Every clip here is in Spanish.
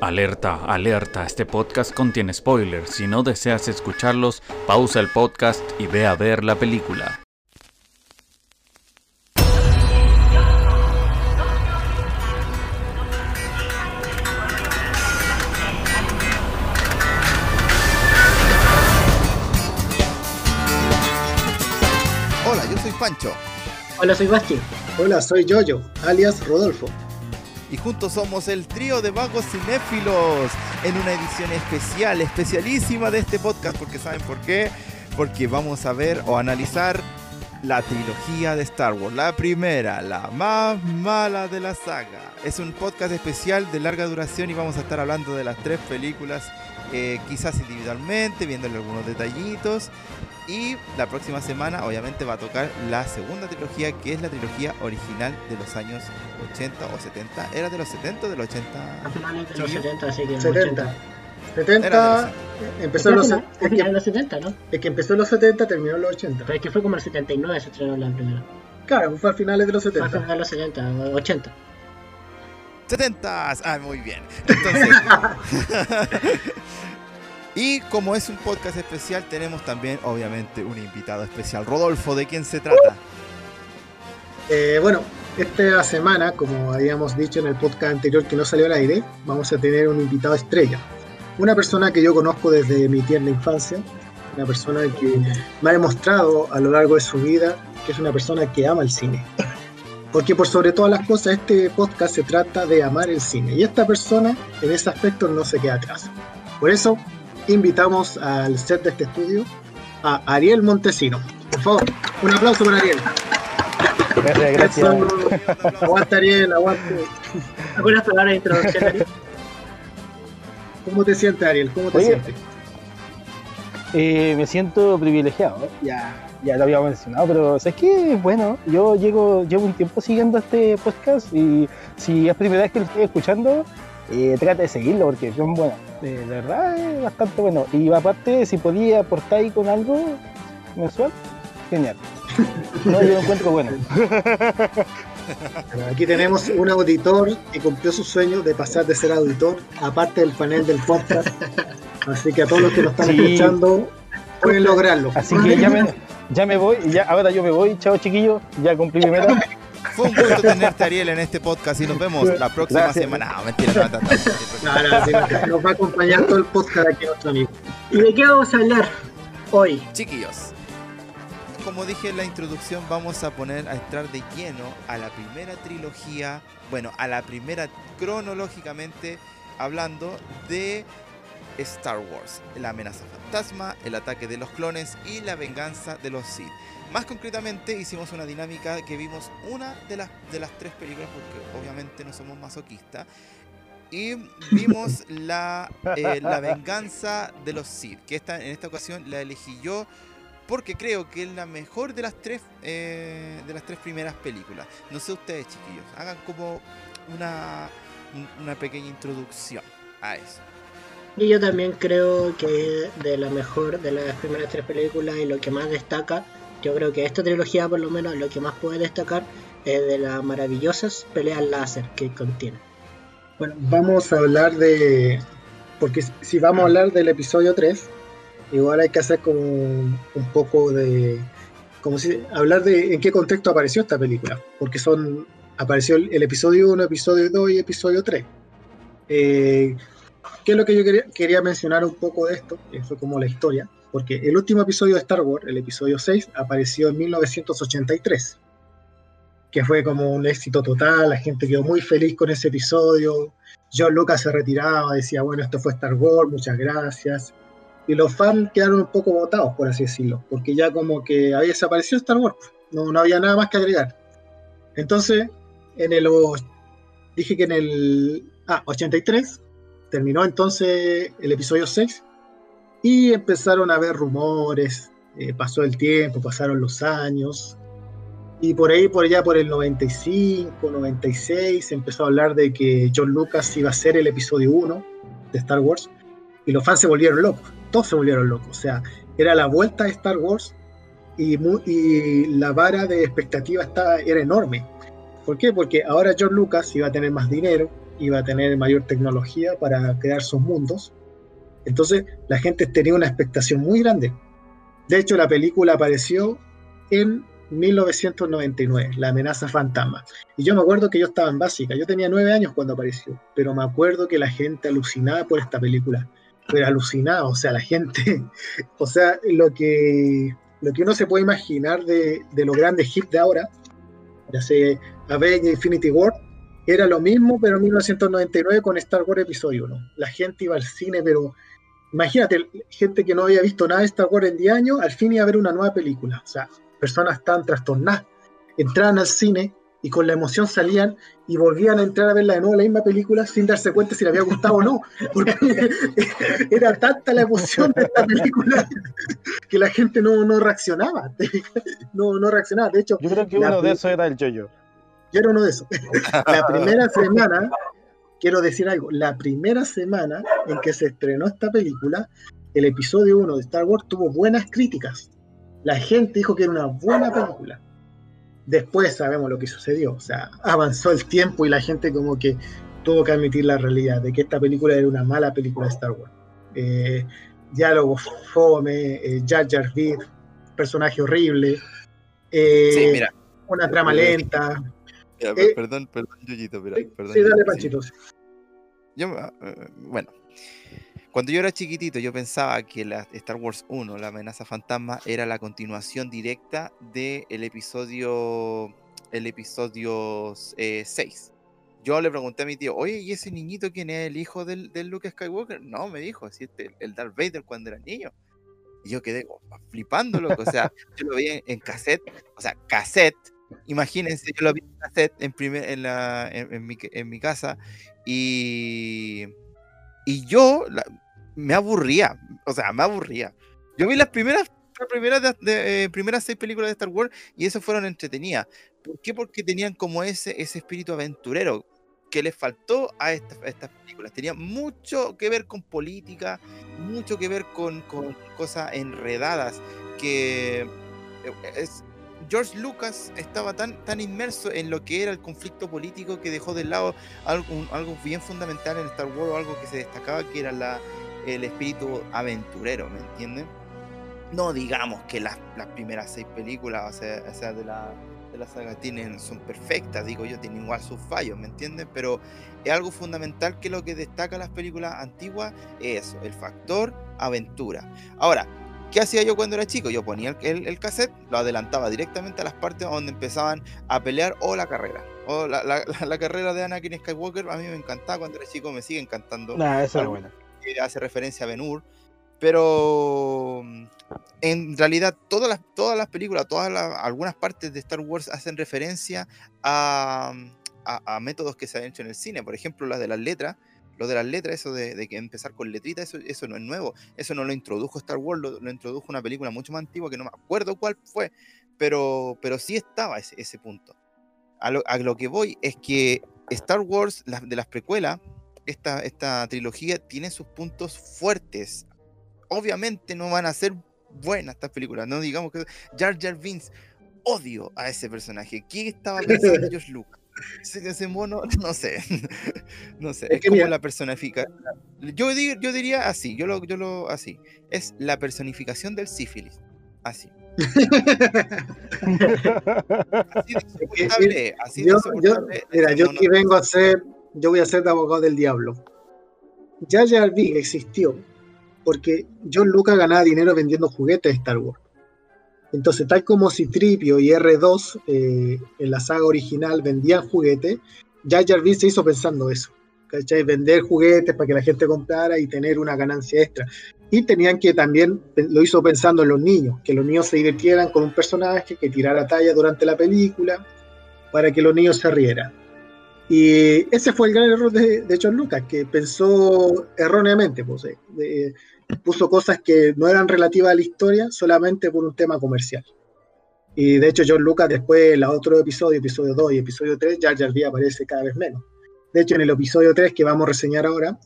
Alerta, alerta, este podcast contiene spoilers. Si no deseas escucharlos, pausa el podcast y ve a ver la película. Hola, yo soy Pancho Hola, soy Basti. Hola, soy Yoyo, alias Rodolfo. Y juntos somos el trío de vagos cinéfilos en una edición especial, especialísima de este podcast, porque ¿saben por qué? Porque vamos a ver o analizar la trilogía de Star Wars, la primera, la más mala de la saga. Es un podcast especial de larga duración y vamos a estar hablando de las tres películas, eh, quizás individualmente, viéndole algunos detallitos. Y la próxima semana obviamente va a tocar la segunda trilogía, que es la trilogía original de los años 80 o 70. ¿Era de los 70 o de los 80? A finales de los Chiquillo. 70, así que en los 70. 80. 70 Era empezó en los, es que, los 70, ¿no? es que empezó en los 70, terminó en los 80. Pero es que fue como el 79 se estrenó la primera. Claro, fue a finales de los Fue a 70. finales de los 70, o 80. 70. Ah, muy bien. Entonces. y como es un podcast especial, tenemos también, obviamente, un invitado especial. Rodolfo, ¿de quién se trata? Eh, bueno, esta semana, como habíamos dicho en el podcast anterior que no salió al aire, vamos a tener un invitado estrella. Una persona que yo conozco desde mi tierna infancia, una persona que me ha demostrado a lo largo de su vida que es una persona que ama el cine. Porque por sobre todas las cosas este podcast se trata de amar el cine y esta persona en ese aspecto no se queda atrás. Por eso invitamos al set de este estudio a Ariel Montesino. Por favor, un aplauso para Ariel. Gracias, gracias. Eso, aguanta Ariel, aguante. ¿Algunas palabras de introducción, Ari? ¿Cómo te sientes Ariel? ¿Cómo te Oye. sientes? Eh, me siento privilegiado, ya, ya lo había mencionado, pero ¿sabes qué? Bueno, yo llego, llevo un tiempo siguiendo este podcast y si es primera vez que lo estoy escuchando, eh, trata de seguirlo porque son buenos, eh, de verdad es bastante bueno. Y aparte, si podía aportar ahí con algo mensual, genial. No, yo lo encuentro bueno. Bueno, Aquí tenemos un auditor que cumplió su sueño de pasar de ser auditor, aparte del panel del podcast. Así que a todos los que nos están Sí. escuchando pueden lograrlo. Así que ya me, ya me voy, ya, ahora yo me voy, chao chiquillos, ya cumplí mi meta. Fue un gusto tenerte, Ariel, en este podcast y nos vemos la próxima Gracias. semana. No, mentira, no, no, no, no. Nos va a acompañar todo el podcast aquí nuestro amigo. ¿Y de qué vamos a hablar hoy? Chiquillos, como dije en la introducción, vamos a poner a entrar de lleno a la primera trilogía, bueno, a la primera cronológicamente hablando de Star Wars, la amenaza fantasma, el ataque de los clones y la venganza de los Sith. Más concretamente hicimos una dinámica que vimos una de las, de las tres películas, porque obviamente no somos masoquistas, y vimos la, eh, la venganza de los Sith, que esta, en esta ocasión la elegí yo porque creo que es la mejor de las tres eh, de las tres primeras películas. No sé ustedes, chiquillos, hagan como una, un- una pequeña introducción a eso. Y yo también creo que de la mejor de las primeras tres películas y lo que más destaca, yo creo que esta trilogía por lo menos lo que más puede destacar es de las maravillosas peleas láser que contiene. Bueno, vamos a hablar de. Porque si vamos a hablar del episodio 3, igual hay que hacer como un, poco de. Como si. Hablar de en qué contexto apareció esta película. Porque son. Apareció el, episodio 1, episodio 2 y episodio 3. Eh, ¿Qué es lo que yo quería, quería mencionar un poco de esto? Que fue como la historia. Porque el último episodio de Star Wars, el episodio 6, apareció en 1983 que fue como un éxito total, la gente quedó muy feliz con ese episodio, John Lucas se retiraba, decía, bueno, esto fue Star Wars, muchas gracias, y los fans quedaron un poco votados, por así decirlo, porque ya como que había desaparecido Star Wars, no, no había nada más que agregar. Entonces, en el, dije que en el ah, 83 terminó entonces el episodio 6 y empezaron a haber rumores, eh, pasó el tiempo, pasaron los años, y por ahí, por allá, por el 95, 96, se empezó a hablar de que John Lucas iba a ser el episodio 1 de Star Wars. Y los fans se volvieron locos. Todos se volvieron locos. O sea, era la vuelta de Star Wars y, la vara de expectativa estaba, era enorme. ¿Por qué? Porque ahora John Lucas iba a tener más dinero, iba a tener mayor tecnología para crear sus mundos. Entonces la gente tenía una expectación muy grande. De hecho, la película apareció en 1999, La amenaza fantasma. Y yo me acuerdo que yo estaba en básica, yo tenía nueve años cuando apareció, pero me acuerdo que la gente alucinaba por esta película. Pero alucinada, o sea, la gente, o sea, lo que, lo que uno se puede imaginar de, de los grandes hits de ahora, ya sea Avengers Infinity War, era lo mismo, pero en 1999 con Star Wars Episodio 1. La gente iba al cine, pero imagínate, gente que no había visto nada de Star Wars en 10 años, al fin iba a ver una nueva película. O sea, personas tan trastornadas. Entraban al cine y con la emoción salían y volvían a entrar a verla de nuevo la misma película sin darse cuenta si le había gustado o no. Porque era tanta la emoción de esta película que la gente no, no reaccionaba. No, no reaccionaba. De hecho, Yo creo que uno de esos era el Jojo. yo era uno de esos. La primera semana, quiero decir algo, la primera semana en que se estrenó esta película, el episodio 1 de Star Wars tuvo buenas críticas. La gente dijo que era una buena película. Después sabemos lo que sucedió. O sea, avanzó el tiempo y la gente como que tuvo que admitir la realidad de que esta película era una mala película de Star Wars. Eh, diálogo fome, eh, Jar Jar personaje horrible, eh, Sí, mira. una trama lenta. Mira, eh, perdón, perdón, Yoyito, mira, perdón. Sí, dale. Panchito. sí. Yo, eh, bueno, cuando yo era chiquitito, yo pensaba que la Star Wars 1, la amenaza fantasma, era la continuación directa del episodio, el episodio 6. Yo le pregunté a mi tío, oye, ¿y ese niñito quién es el hijo del, del Luke Skywalker? No, me dijo, así este, el Darth Vader cuando era niño. Y yo quedé flipando, loco. O sea, yo lo vi en, en cassette, o sea, cassette. Imagínense, yo lo vi en en, primer, en, la, en, mi, casa y, y yo me aburría, o sea, me aburría. Yo vi las primeras, primeras, eh, primeras seis películas de Star Wars y esas fueron entretenidas. ¿Por qué? Porque tenían como ese, ese espíritu aventurero que les faltó a, esta- estas películas. Tenía mucho que ver con política, mucho que ver con, con cosas enredadas que eh, es, George Lucas estaba tan, tan inmerso en lo que era el conflicto político que dejó de lado algo, algo bien fundamental en Star Wars, algo que se destacaba que era la, el espíritu aventurero, ¿me entienden? No digamos que las, las primeras seis películas, o sea, o sea, de, la, de la saga tienen, son perfectas, digo yo, tienen igual sus fallos, ¿me entienden? Pero es algo fundamental que lo que destaca las películas antiguas es eso, el factor aventura. Ahora, ¿Qué hacía yo cuando era chico? Yo ponía el, el- el cassette, lo adelantaba directamente a las partes donde empezaban a pelear o la carrera. O la, la- la- la carrera de Anakin Skywalker a mí me encantaba cuando era chico, me sigue encantando. Nah, esa Algo- buena. que hace referencia a Ben Hur. Pero en realidad todas las, todas las películas, todas las, algunas partes de Star Wars hacen referencia a, a- a métodos que se han hecho en el cine. Por ejemplo, las de las letras. Lo de las letras, eso de, de que empezar con letritas, eso, eso no es nuevo. Eso no lo introdujo Star Wars, lo, lo introdujo una película mucho más antigua que no me acuerdo cuál fue, pero, pero sí estaba ese, ese punto. A lo, a lo que voy es que Star Wars, de las precuelas, esta, esta trilogía tiene sus puntos fuertes. Obviamente no van a ser buenas estas películas, no digamos que Jar Jar Binks, odio a ese personaje. ¿Qué estaba pensando George Lucas? Ese, ese mono, no sé, no sé, Es es, que como mira- la personifica. Yo, di- yo diría así, yo lo, yo lo así, es la personificación del sífilis, así. Así de insoportable, así de Yo, mira, yo aquí vengo a ser, yo voy a ser de abogado del diablo. Jar Jar existió porque John Lucas ganaba dinero vendiendo juguetes de Star Wars. Entonces, tal como Citripio y R2 eh, en la saga original vendían juguetes, Jar Jar Binks se hizo pensando eso. ¿cachai? Vender juguetes para que la gente comprara y tener una ganancia extra. Y tenían que también, lo hizo pensando en los niños, que los niños se divirtieran con un personaje que tirara talla durante la película para que los niños se rieran. Y ese fue el gran error de, de John Lucas, que pensó erróneamente, pues, eh, puso cosas que no eran relativas a la historia solamente por un tema comercial. Y de hecho John Lucas después, en los otros episodios, episodio 2 y episodio 3, Jar Jar Binks aparece cada vez menos. De hecho, en el episodio 3 que vamos a reseñar ahora,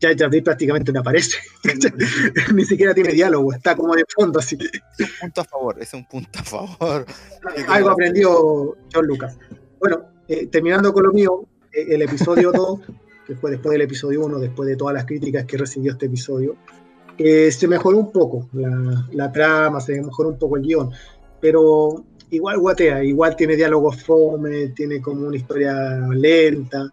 Jar Jar Binks prácticamente no aparece. Ni siquiera tiene diálogo, está como de fondo así. Es un punto a favor, es un punto a favor. Algo aprendió John Lucas. Bueno, eh, terminando con lo mío, eh, el episodio 2 que fue después del episodio 1, después de todas las críticas que recibió este episodio, eh, se mejoró un poco la, la, trama, se mejoró un poco el guion, pero igual guatea, igual tiene diálogos fome, tiene como una historia lenta.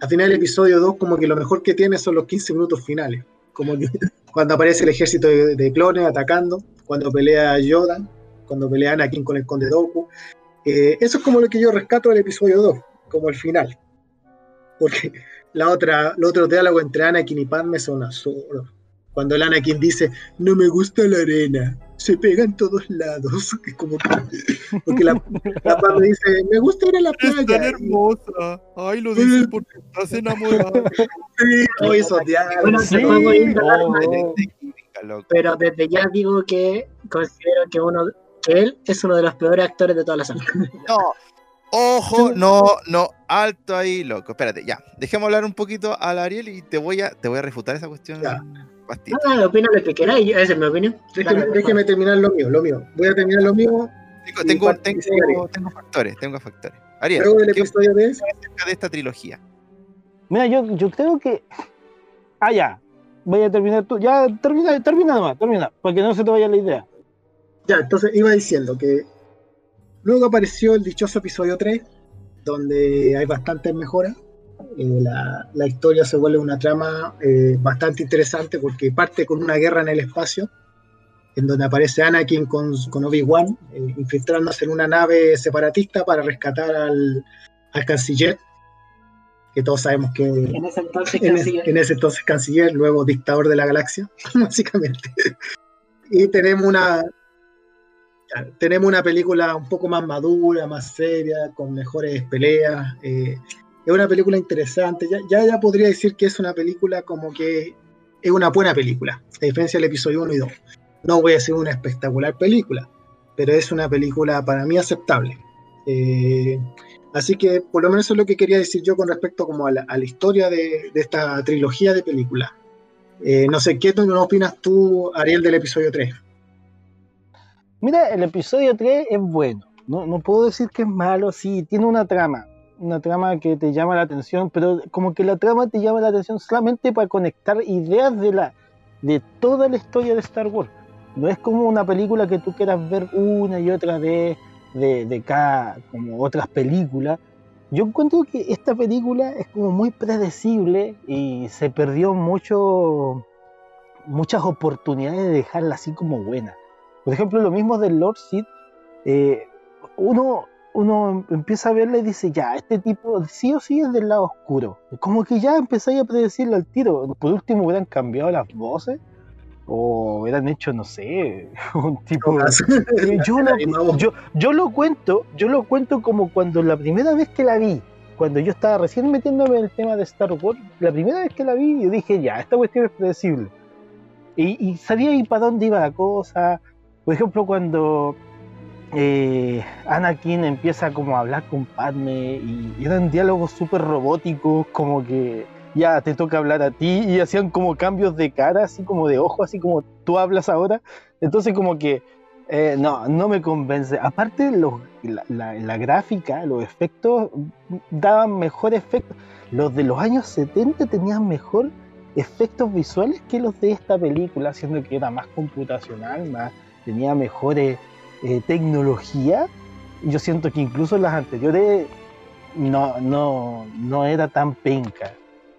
Al final del episodio 2 como que lo mejor que tiene son los 15 minutos finales, como que cuando aparece el ejército de, de clones atacando, cuando pelea Yoda, cuando pelea Anakin con el Conde Dooku. Eh, eso es como lo que yo rescato del episodio 2, como el final. Porque la otra, el otro diálogo entre Anakin y Padme son absurdos. Cuando el Anakin dice, no me gusta la arena, se pega en todos lados. Como que, porque la, la Padme dice, me gusta ir a la playa. Es tan hermosa. Ay, lo dices porque estás enamorada. sí, diálogos. Bueno, Sí, oh. Pero desde ya digo que considero que uno que él es uno de los peores actores de toda la saga. No. Ojo, no, no, alto ahí, loco. Espérate, ya. Dejemos hablar un poquito al Ariel y te voy a, te voy a refutar esa cuestión. Ya. Bastito. Ah, opina lo que queráis, esa es mi opinión. Déjeme, Dale, déjeme terminar lo mío, lo mío. Voy a terminar lo mío. Tengo, factores, tengo factores. Ariel, Luego del ¿qué episodio 3, opinas acerca de esta trilogía? Mira, yo, yo creo que. Ah, ya. Voy a terminar tú. Ya, termina, termina nomás, termina. Para que no se te vaya la idea. Ya, entonces iba diciendo que luego apareció el dichoso episodio 3, donde hay bastantes mejoras. Eh, la, la historia se vuelve una trama eh, bastante interesante porque parte con una guerra en el espacio, en donde aparece Anakin con, con Obi-Wan, eh, infiltrándose en una nave separatista para rescatar al, al canciller, que todos sabemos que En ese entonces, en, canciller. es- en ese entonces canciller, luego dictador de la galaxia, básicamente. Y tenemos una tenemos una película un poco más madura, más seria, con mejores peleas. eh, es una película interesante. Ya, podría decir que es una película como que es una buena película, a diferencia del episodio 1 y 2. No voy a decir una espectacular película, pero es una película para mí aceptable. Eh, Así que por lo menos eso es lo que quería decir yo con respecto como a la, historia de, esta trilogía de películas. Eh, no sé, ¿qué opinas tú, Ariel, del episodio 3? Mira, el episodio 3 es bueno. No, no puedo decir que es malo, sí, tiene una trama. Una trama que te llama la atención, pero como que la trama te llama la atención solamente para conectar ideas de la de toda la historia de Star Wars. No es como una película que tú quieras ver una y otra vez de, de cada, como otras películas. Yo encuentro que esta película es como muy predecible y se perdió mucho, muchas oportunidades de dejarla así como buena. Por ejemplo, lo mismo del Lord Sid, eh, uno, uno empieza a verle y dice, ya, este tipo sí o sí es del lado oscuro. Como que ya empezáis a predecirlo al tiro. Por último hubieran cambiado las voces o hubieran hecho, no sé, un tipo... Yo, lo, yo, yo lo cuento, yo lo cuento como cuando la primera vez que la vi, cuando yo estaba recién metiéndome en el tema de Star Wars, la primera vez que la vi, yo dije, ya, esta cuestión es predecible. Y, y sabía ahí para dónde iba la cosa. Por ejemplo, cuando eh, Anakin empieza como a hablar con Padme y, y eran diálogos súper robóticos, como que ya te toca hablar a ti y hacían como cambios de cara, así como de ojo, así como tú hablas ahora. Entonces como que eh, no, no me convence. Aparte la- la gráfica, los efectos daban mejor efecto. Los de los años 70 tenían mejor efectos visuales que los de esta película, siendo que era más computacional, más, tenía mejores eh, tecnología. Yo siento que incluso las anteriores no, no, no era tan penca.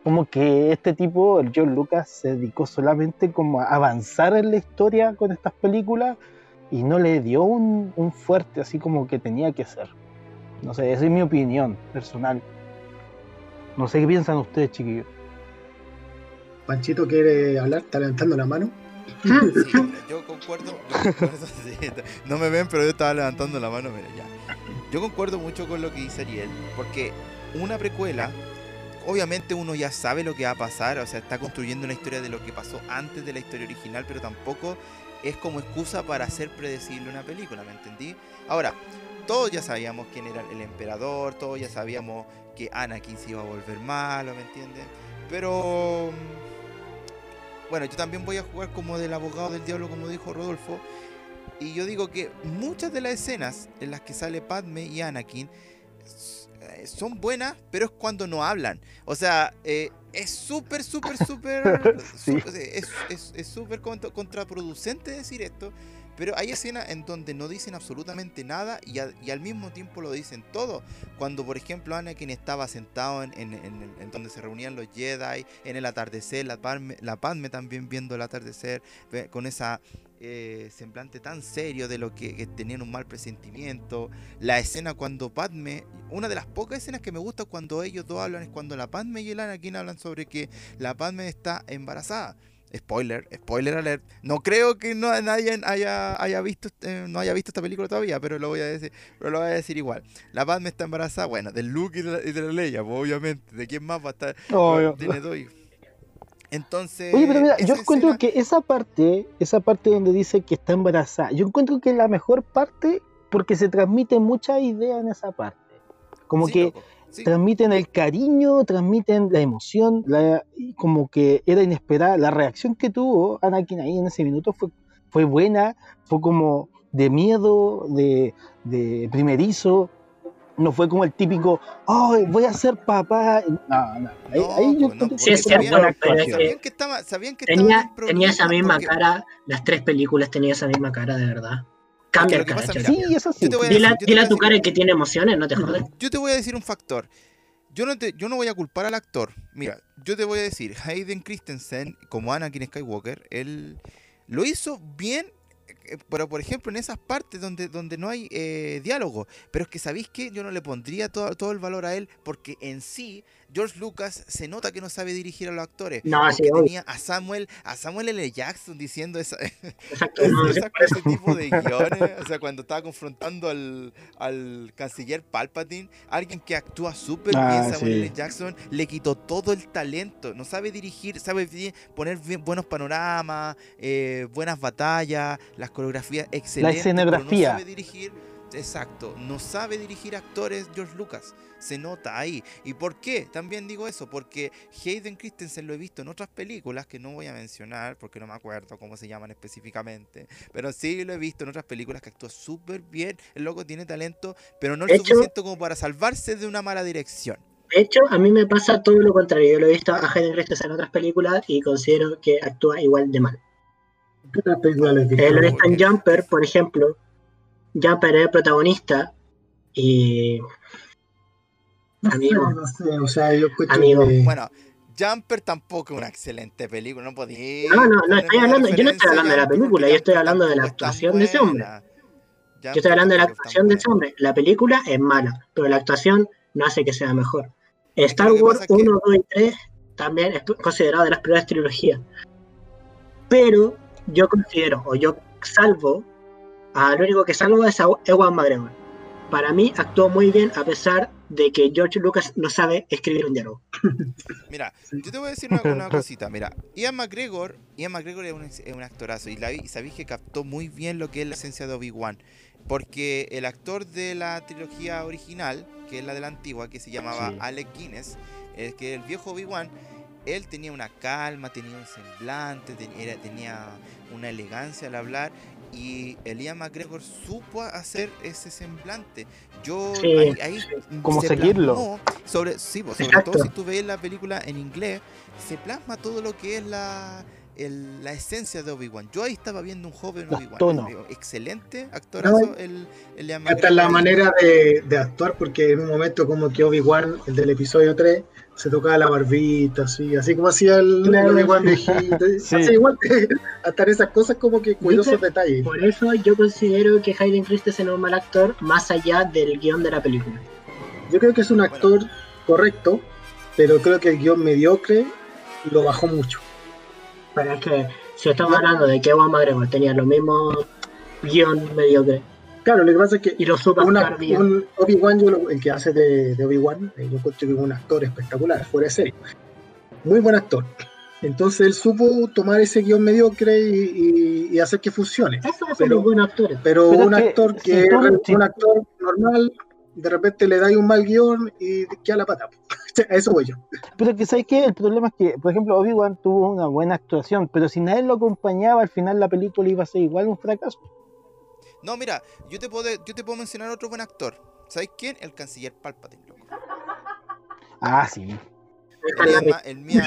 Como que este tipo, el John Lucas, se dedicó solamente como a avanzar en la historia con estas películas y no le dio un, un fuerte así como que tenía que ser. No sé, esa es mi opinión personal. No sé qué piensan ustedes, chiquillos. Panchito quiere hablar, está levantando la mano. Yo concuerdo. no me ven, pero yo estaba levantando la mano. Mira, ya. Yo concuerdo mucho con lo que dice Ariel, porque una precuela, obviamente uno ya sabe lo que va a pasar, o sea, está construyendo una historia de lo que pasó antes de la historia original, pero tampoco es como excusa para hacer predecible una película, ¿me entendí? Ahora, todos ya sabíamos quién era el emperador, todos ya sabíamos que Anakin se iba a volver malo, ¿me entiendes? Pero bueno, yo también voy a jugar como del abogado del diablo, como dijo Rodolfo. Y yo digo que muchas de las escenas en las que sale Padme y Anakin eh, son buenas, pero es cuando no hablan. O sea, eh, es súper, súper, súper. Sí. Es es- es súper contra- contraproducente decir esto. Pero hay escenas en donde no dicen absolutamente nada y, al mismo tiempo lo dicen todo. Cuando, por ejemplo, Anakin estaba sentado en, en- en en donde se reunían los Jedi, en el atardecer, la Padme, la Padme también viendo el atardecer, con esa eh, semblante tan serio de lo que, que tenían un mal presentimiento. La escena cuando Padme, una de las pocas escenas que me gusta cuando ellos dos hablan es cuando la Padme y el Anakin hablan sobre que la Padme está embarazada. Spoiler, spoiler alert. No creo que no nadie haya, haya visto eh, no haya visto esta película todavía, pero lo voy a decir, pero lo voy a decir igual. La Padme está embarazada, bueno, de Luke y de la, y de la Leia, pues, obviamente. ¿De quién más va a estar? Obvio. Tiene dos. Entonces, Oye, pero mira, yo encuentro escena- que esa parte, esa parte donde dice que está embarazada, yo encuentro que es la mejor parte porque se transmite mucha idea en esa parte. Como Sí, que loco, sí. transmiten el cariño, transmiten la emoción, la, como que era inesperada. La reacción que tuvo Anakin ahí en ese minuto fue, fue buena, fue como de miedo, de, de primerizo. No fue como el típico, ¡ay, voy a ser papá! No, no. Ahí, No, ahí yo pues no, Sí, es cierto, buena pero es actuación. que- Sabían que estaba, sabían que estaba Tenía, en tenía esa misma porque- cara, las tres películas tenía esa misma cara, de verdad. Cambia lo el que pasa, mira, Sí, eso sí. Yo te voy a Dile, decir- a- yo te dile voy a tu cara que tiene emociones, no te jodas. Yo te voy a decir un factor. Yo no, te, yo no voy a culpar al actor. Mira, yo te voy a decir, Hayden Christensen, como Anakin Skywalker, él lo hizo bien, eh, pero por ejemplo en esas partes donde, donde no hay eh, diálogo. Pero es que, ¿sabéis qué? Yo no le pondría todo, todo el valor a él, porque en sí, George Lucas se nota que no sabe dirigir a los actores. No, sí, tenía a Samuel, a Samuel L. Jackson diciendo esa, Exacto. no, ese, tipo de guiones, o sea, cuando estaba confrontando al, al canciller Palpatine, alguien que actúa súper Ah, bien, Samuel sí. L. Jackson, le quitó todo el talento, no sabe dirigir, sabe bien- poner bien- buenos panoramas, eh, buenas batallas, las coreografías excelentes, pero escenografía. no sabe dirigir, exacto, no sabe dirigir actores George Lucas. Se nota ahí. ¿Y por qué? También digo eso, porque Hayden Christensen lo he visto en otras películas que no voy a mencionar porque no me acuerdo cómo se llaman específicamente. Pero sí lo he visto en otras películas que actúa súper bien. El loco tiene talento, pero no hecho- suficiente como para salvarse de una mala dirección. De hecho, a mí me pasa todo lo contrario. Yo lo he visto a Hayden Christensen en otras películas y considero que actúa igual de mal. ¿Qué películas lo he dije? visto en Ok. Jumper, por ejemplo. Jumper es el protagonista y... No sé, Amigo. no sé, o sea, yo Amigo. que- Bueno, Jumper tampoco es una excelente película, no podía. No, no, no estoy hablando- yo no estoy hablando de la película, yo estoy hablando de la actuación de ese hombre. Yo estoy hablando de la actuación de ese hombre. La película es mala, pero la actuación no hace que sea mejor. Star Wars pasa es que- 1, 2 y 3 también es considerado de las primeras trilogías. Pero yo considero, o yo salvo, al único que salvo es a Ewan McGregor. Para mí actuó muy bien a pesar de que George Lucas no sabe escribir un diálogo. Mira, yo te voy a decir una, una cosita. Mira, Ian McGregor, Ian McGregor es un, es un actorazo y, la, y sabéis que captó muy bien lo que es la esencia de Obi-Wan. Porque el actor de la trilogía original, que es la de la antigua, que se llamaba Sí. Alec Guinness, el que el viejo Obi-Wan, él tenía una calma, tenía un semblante, tenía una elegancia al hablar. Y el Ian McGregor supo hacer ese semblante. Yo Sí, ahí, ahí Como se seguirlo. sobre, sí, pues, sobre Exacto. todo si tú ves la película en inglés, se plasma todo lo que es la, el- la esencia de Obi-Wan. Yo ahí estaba viendo un joven Obi-Wan. Eh, Excelente actorazo el, el Ian Hasta la manera de, de actuar, porque en un momento como que Obi-Wan, el del episodio 3, se tocaba la barbita, así, así como hacía el, el. Obi-Wan viejito. Sí. Así igual que hasta en esas cosas como que creo- detalles. Por eso yo considero que Hayden Christensen es un mal actor más allá del guion de la película. Yo creo que es un actor correcto, pero creo que el guion mediocre lo bajó mucho. Pero es que si estamos hablando de que Ewan McGregor tenía lo mismo guion mediocre Claro, lo que pasa es que y lo supo una- un Obi-Wan, el que hace de, de Obi-Wan, eh, yo encuentro que es un actor espectacular, fuera de serie. Muy buen actor. Entonces él supo tomar ese guion mediocre y, y- y hacer que funcione. Eso hacen pero- los buenos actores. Pero, Pero un es que actor si que tú- es si- un actor normal, de repente le dais un mal guion y queda la pata. A eso voy yo. Pero que sabes que el problema es que, por ejemplo, Obi-Wan tuvo una buena actuación, pero si nadie lo acompañaba, al final la película iba a ser igual un fracaso. No, mira, yo te puedo, yo te puedo mencionar otro buen actor. ¿Sabes quién? El canciller Palpatine, loco. Ah, sí. El Ian,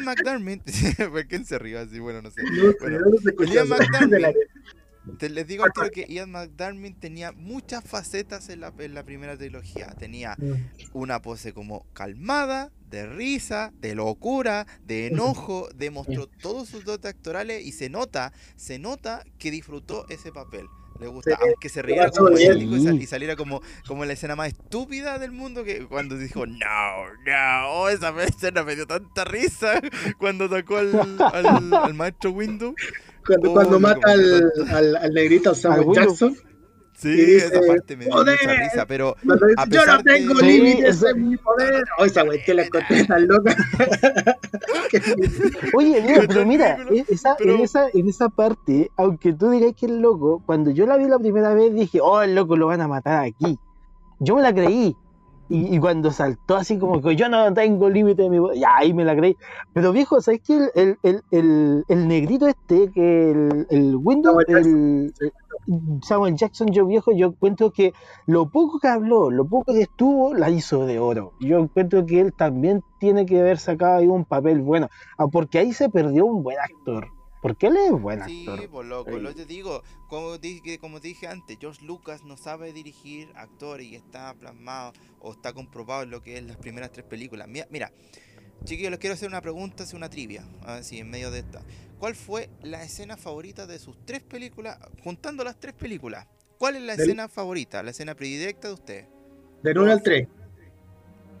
McDermott- ¿por quién se ríe así? Bueno, no sé. Bueno, Ian. McDermott, te, les digo al tiro que Ian McDermott tenía muchas facetas en la, en la primera trilogía. Tenía Mm. una pose como calmada, de risa, de locura, de enojo, demostró todos sus dotes actorales y se nota, se nota que disfrutó ese papel. Le gusta, Sí, aunque se riera como y, sal- y saliera como, como la escena más estúpida del mundo que cuando dijo no, no, oh, esa escena me dio tanta risa cuando atacó al, al, al maestro Windu. Cuando, Oh, cuando mata al, al, al negrito Samuel. Jackson, Sí, Y dice, esa parte me dio mucha "Joder". risa, pero A yo no pesar de- tengo Sí, límites en mi poder. Oh, esa cuestión la encontré tan loca. Oye, mira, pero mira, e- esa, pero- En, esa, en esa parte, aunque tú digas que es loco, cuando yo la vi la primera vez dije, oh, el loco lo van a matar aquí. Yo me la creí. Y, y cuando saltó así como que yo no tengo límite de mi poder, ya ahí me la creí. Pero viejo, ¿sabes qué? El, el, el, el, el negrito este, que el, el Windows, Samuel el, el Samuel Jackson, yo viejo, yo encuentro que lo poco que habló, lo poco que estuvo, la hizo de oro. Yo encuentro que él también tiene que haber sacado ahí un papel bueno. Ah, porque ahí se perdió un buen actor. Porque él es buen Sí, actor. pues loco, Sí. lo te digo, como dije, como te dije antes, George Lucas no sabe dirigir actores y está plasmado o está comprobado en lo que es las primeras tres películas. Mira, mira chiquillos, les quiero hacer una pregunta, hacer una trivia, así en medio de esta. ¿Cuál fue la escena favorita de sus tres películas, juntando las tres películas? ¿Cuál es la Del- escena favorita, la escena predilecta de usted? Del 1 al 3.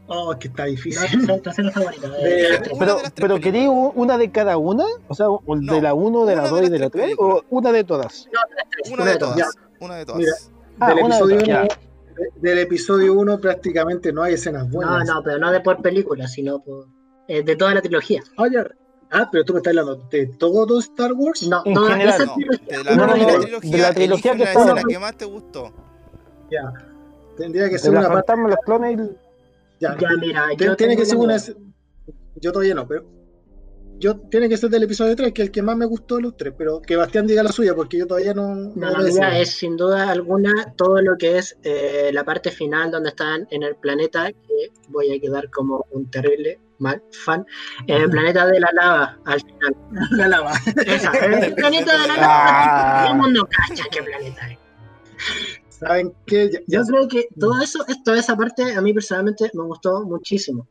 Oh, es que está No, difícil. favorita. Eh, Una Pero, pero películas. ¿quería u- una de cada una? O sea, o No, de la 1, de la una de 2 y de la tres 3, o una de todas. Una de todas, una de todas. Mira, Ah, del, una de episodio todas, uno, del episodio 1 prácticamente no hay escenas No, buenas. no, pero no de por película, sino por, eh, de toda la trilogía. Oye, ah, pero tú me estás hablando de todo Star Wars. No, En toda general, esa No, trilogía. de la, No, no, de no, la de trilogía, la trilogía que la está- escena que más te gustó. Ya. Tendría que De ser las una parte. los clones y... Ya, Ya, mira, yo tiene que ser una. Yo todavía no, pero. Yo, tiene que ser del episodio 3, que es el que más me gustó de los tres, pero que Bastián diga la suya, porque yo todavía no. no la mía es sin duda alguna todo lo que es eh, la parte final donde están en el planeta, que voy a quedar como un terrible mal fan, en el planeta de la lava al final. La lava. Esa, el planeta de la lava. Ah. Todo el mundo cacha qué planeta es. ¿Saben qué? Ya- ya- Yo creo que todo eso, toda esa parte a mí personalmente me gustó muchísimo,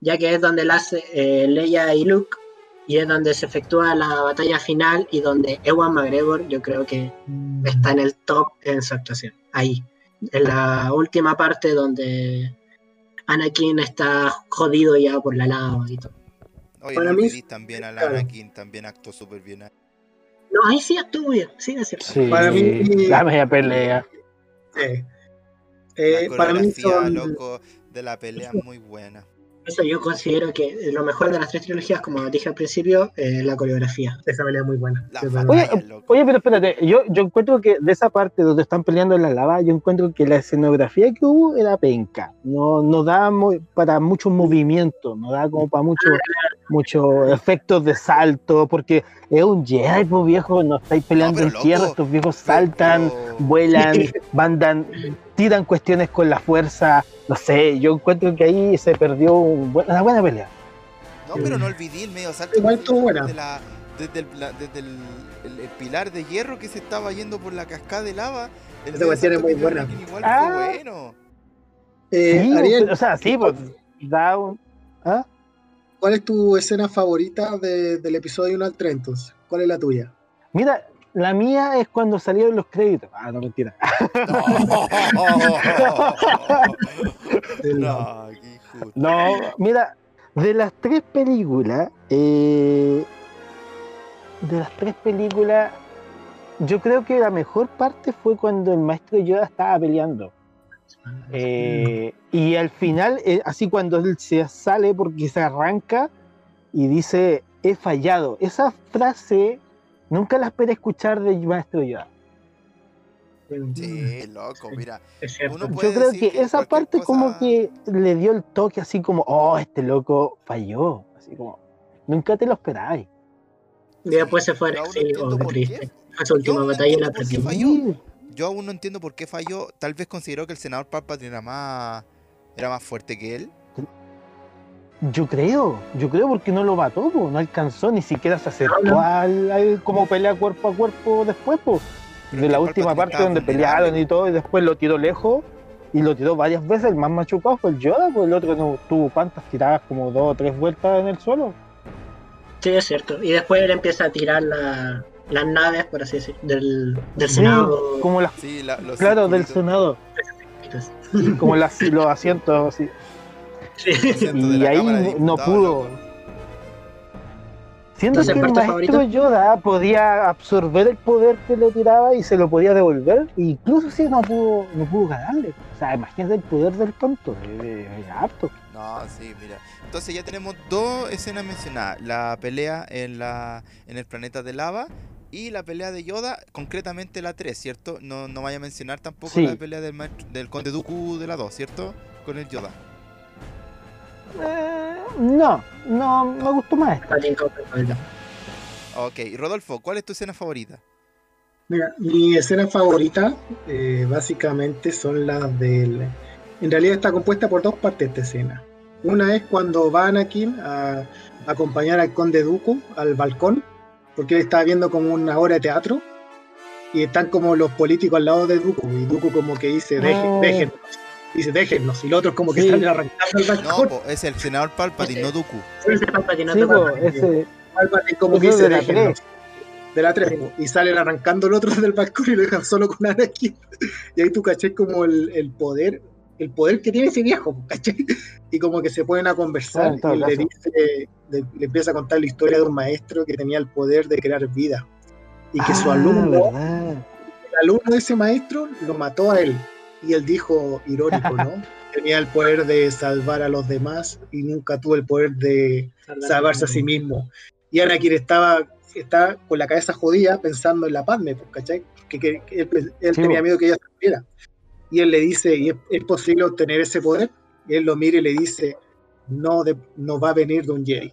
ya que es donde la hace eh, Leia y Luke y es donde se efectúa la batalla final y donde Ewan McGregor yo creo que está en el top en su actuación, ahí, en la última parte donde Anakin está jodido ya por la lava y todo. Oye, Para no mí- también a la claro. Anakin, también actuó súper bien. ahí. No, ahí sí estuvo bien, sí, es cierto. Sí, Para mí- la media pelea. Eh, La para mí coreografía, son. loco, de la pelea muy buena. Eso yo considero que lo mejor de las tres trilogías, como dije al principio, eh, la coreografía. Esa pelea es muy buena. Es. Oye, pero espérate, yo, yo encuentro que de esa parte donde están peleando en la lava, yo encuentro que la escenografía que hubo era penca. No, no da para muchos movimientos, no da como para muchos muchos efectos de salto, porque es un Jedi, pues viejo, no estáis peleando en loco, tierra, estos viejos saltan, pero- vuelan, mandan, tiran cuestiones con la fuerza, no sé, yo encuentro que ahí se perdió un buen- una buena pelea. No, pero no olvidé el medio salto. Igual estuvo buena. Desde, la- desde el, la- desde el, el- el pilar de hierro que se estaba yendo por la cascada de lava. El Esa medio cuestión es salto muy buena. Igual Ah. fue bueno. Eh, Sí, Ariel, o sea, sí, pues da un... ¿ah? ¿cuál es tu escena favorita de- del episodio 1 al 3 entonces? ¿Cuál es la tuya? Mira, la mía es cuando salieron los créditos. Ah, no, mentira. no, qué injusto. No, mira, de las tres películas, eh, de las tres películas, yo creo que la mejor parte fue cuando el maestro Yoda estaba peleando. Eh, y al final, eh, así cuando él se sale porque se arranca y dice, he fallado. Esa frase nunca la esperé escuchar del maestro Yoda. Sí, loco, mira. Yo creo decir que esa parte cosa- como que le dio el toque así como, oh, este loco falló. Así como, nunca te lo esperabas. Y después se fue al no triste. Fue su última batalla y la perdió. falló. Sí, yo aún no entiendo por qué falló. Tal vez consideró que el senador Palpatine era más, era más fuerte que él. Yo creo, yo creo porque no lo mató, po, no alcanzó, ni siquiera se acercó al, al- como pelea cuerpo a cuerpo después, po. De la última parte donde pelearon y todo, y después lo tiró lejos, y lo tiró varias veces, el más machucado fue el Yoda, pues el otro no tuvo cuantas tiradas, como dos o tres vueltas en el suelo. Sí, es cierto. Y después él empieza a tirar la- las naves, por así decir, del, del Sí, Senado. como las, Sí, la- los claro, del. Senado, como las, los asientos así. Y ahí no pudo. Siendo Entonces, que el ¿parte maestro? Yoda podía absorber el poder que le tiraba y se lo podía devolver, e incluso si no pudo, no pudo ganarle. O sea, imagínate el poder del tonto, es, es harto. No, sí, mira. Entonces ya tenemos dos escenas mencionadas. La pelea en, la, en el planeta de lava y la pelea de Yoda, concretamente la 3, ¿cierto? No, no vaya a mencionar tampoco Sí. la pelea del, maestro- del Conde Dooku de la 2, ¿cierto? Con el Yoda. Eh, no, no me gustó más esta. Ok, Rodolfo, ¿cuál es tu escena favorita? Mira, mi escena favorita eh, básicamente son las del... En realidad está compuesta por dos partes esta escena. Una es cuando va Anakin a acompañar al conde Dooku al balcón, porque él estaba viendo como una obra de teatro, y están como los políticos al lado de Dooku, y Dooku como que dice, "Deje- Oh. Déjennos, dice, déjennos, y los otros como que Sí. salen arrancando al No, balcón. po, es el senador Palpatine, no Dooku. Ese Palpatine no ese, Palpatine como que dice, de la déjennos. De la 3, y salen arrancando el otro del balcón y lo dejan solo con Anakin. Y ahí tú caché como el, el poder, el poder que tiene ese viejo, ¿cachai? Y como que se ponen a conversar Ah, y le, dice, le, le empieza a contar la historia de un maestro que tenía el poder de crear vida. Y que su Ah, alumno, ¿verdad? el alumno de ese maestro lo mató a él. Y él dijo, irónico, ¿no? Tenía el poder de salvar a los demás y nunca tuvo el poder de salvarse a sí mismo. Y Anakin estaba, estaba con la cabeza jodida pensando en la Padme, pues, ¿cachai? Que, que- que él, él Sí, tenía bo. miedo que ella se muriera. Y él le dice, ¿y es, es posible obtener ese poder? Y él lo mira y le dice, no, de- no va a venir de un Jedi.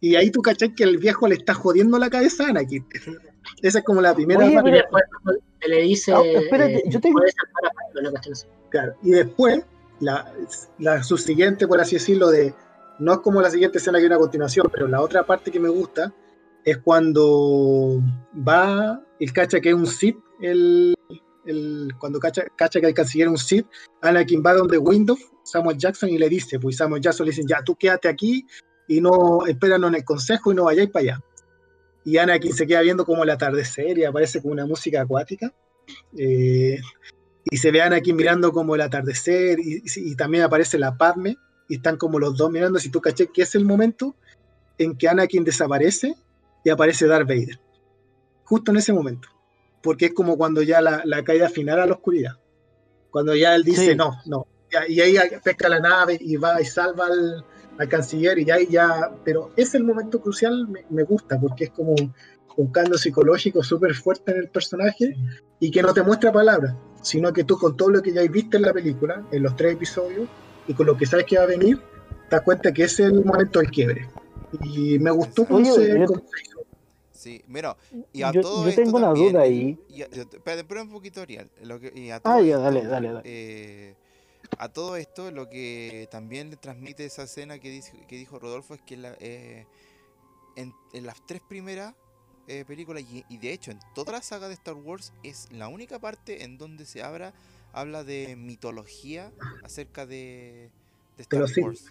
Y ahí tú cachai que el viejo le está jodiendo la cabeza a Anakin. Esa es como la primera Oye, parte. Y después le dice. Espérate, eh, yo tengo- puedes salvar a Pablo, una cuestión así. Claro, Y después, la, la subsiguiente, por así decirlo, de no es como la siguiente escena que viene a continuación, pero la otra parte que me gusta es cuando va, el cacha que es un Sith, el, el- cuando cacha, cacha que el canciller es un Sith, Anakin va donde Windows, Samuel Jackson, y le dice, pues Samuel Jackson le dice, ya tú quédate aquí y no, espéranos en el consejo y no vayáis para allá. Y Anakin se queda viendo como el atardecer y aparece como una música acuática. Eh, y se ve a Anakin mirando como el atardecer y, y también aparece la Padme y están como los dos mirando, si tú caché que es el momento en que Anakin desaparece y aparece Darth Vader. Justo en ese momento. Porque es como cuando ya la, la caída final a la oscuridad. Cuando ya él dice, Sí. no, no. Y ahí pesca la nave y va y salva al, al canciller y ya, y ya... Pero es el momento crucial, me, me gusta, porque es como un, un cambio psicológico súper fuerte en el personaje y que no te muestra palabras, sino que tú con todo lo que ya viste en la película, en los tres episodios, y con lo que sabes que va a venir, te das cuenta que es el momento del quiebre. Y me gustó cómo se-. Sí, mira, y a Yo, todo yo esto tengo una también- duda ahí. y a- espera un poquito, Ariel. Lo que- y a Ah, ya, esto, dale, dale, dale. eh, a todo esto, lo que también le transmite esa escena que, dice- que dijo Rodolfo es que la- eh, en, en las tres primeras eh, películas, y, y de hecho en toda la saga de Star Wars, es la única parte en donde se habla, habla de mitología acerca de, de Star Sith. Wars.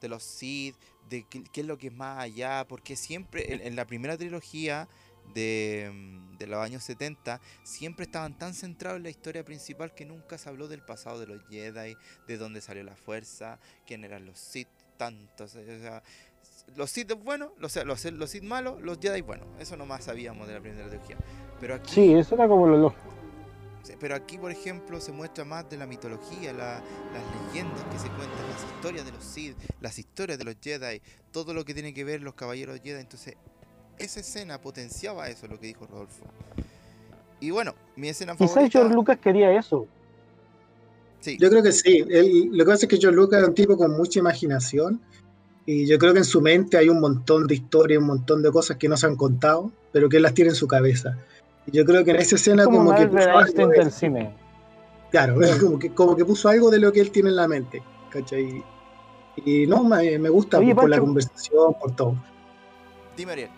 De los Sith, de qué, qué es lo que es más allá, porque siempre en, en la primera trilogía de, mm, de los años 70 siempre estaban tan centrados en la historia principal que nunca se habló del pasado de los Jedi, de dónde salió la fuerza, quién eran los Sith, tantos, o sea, los Sith buenos, los, los, los Sith malos, los Jedi buenos, eso nomás sabíamos de la primera trilogía. Pero aquí Sí, eso era como lo Pero aquí, por ejemplo, se muestra más de la mitología, la- las leyendas que se cuentan, las historias de los Sith, las historias de los Jedi, todo lo que tiene que ver los caballeros Jedi. Entonces, esa escena potenciaba eso, lo que dijo Rodolfo. Y bueno, mi escena Quizás favorita. George Lucas quería eso. Sí, Yo creo que sí. Lo que pasa es que John Lucas es un tipo con mucha imaginación y yo creo que en su mente hay un montón de historias, un montón de cosas que no se han contado, pero que él las tiene en su cabeza. Y yo creo que en esa escena como, como, que puso algo de- del cine. Claro, como que, como que puso algo de lo que él tiene en la mente, ¿cachai? Y no, me, me gusta Oye, por la conversación, por todo. Dime, Ariel.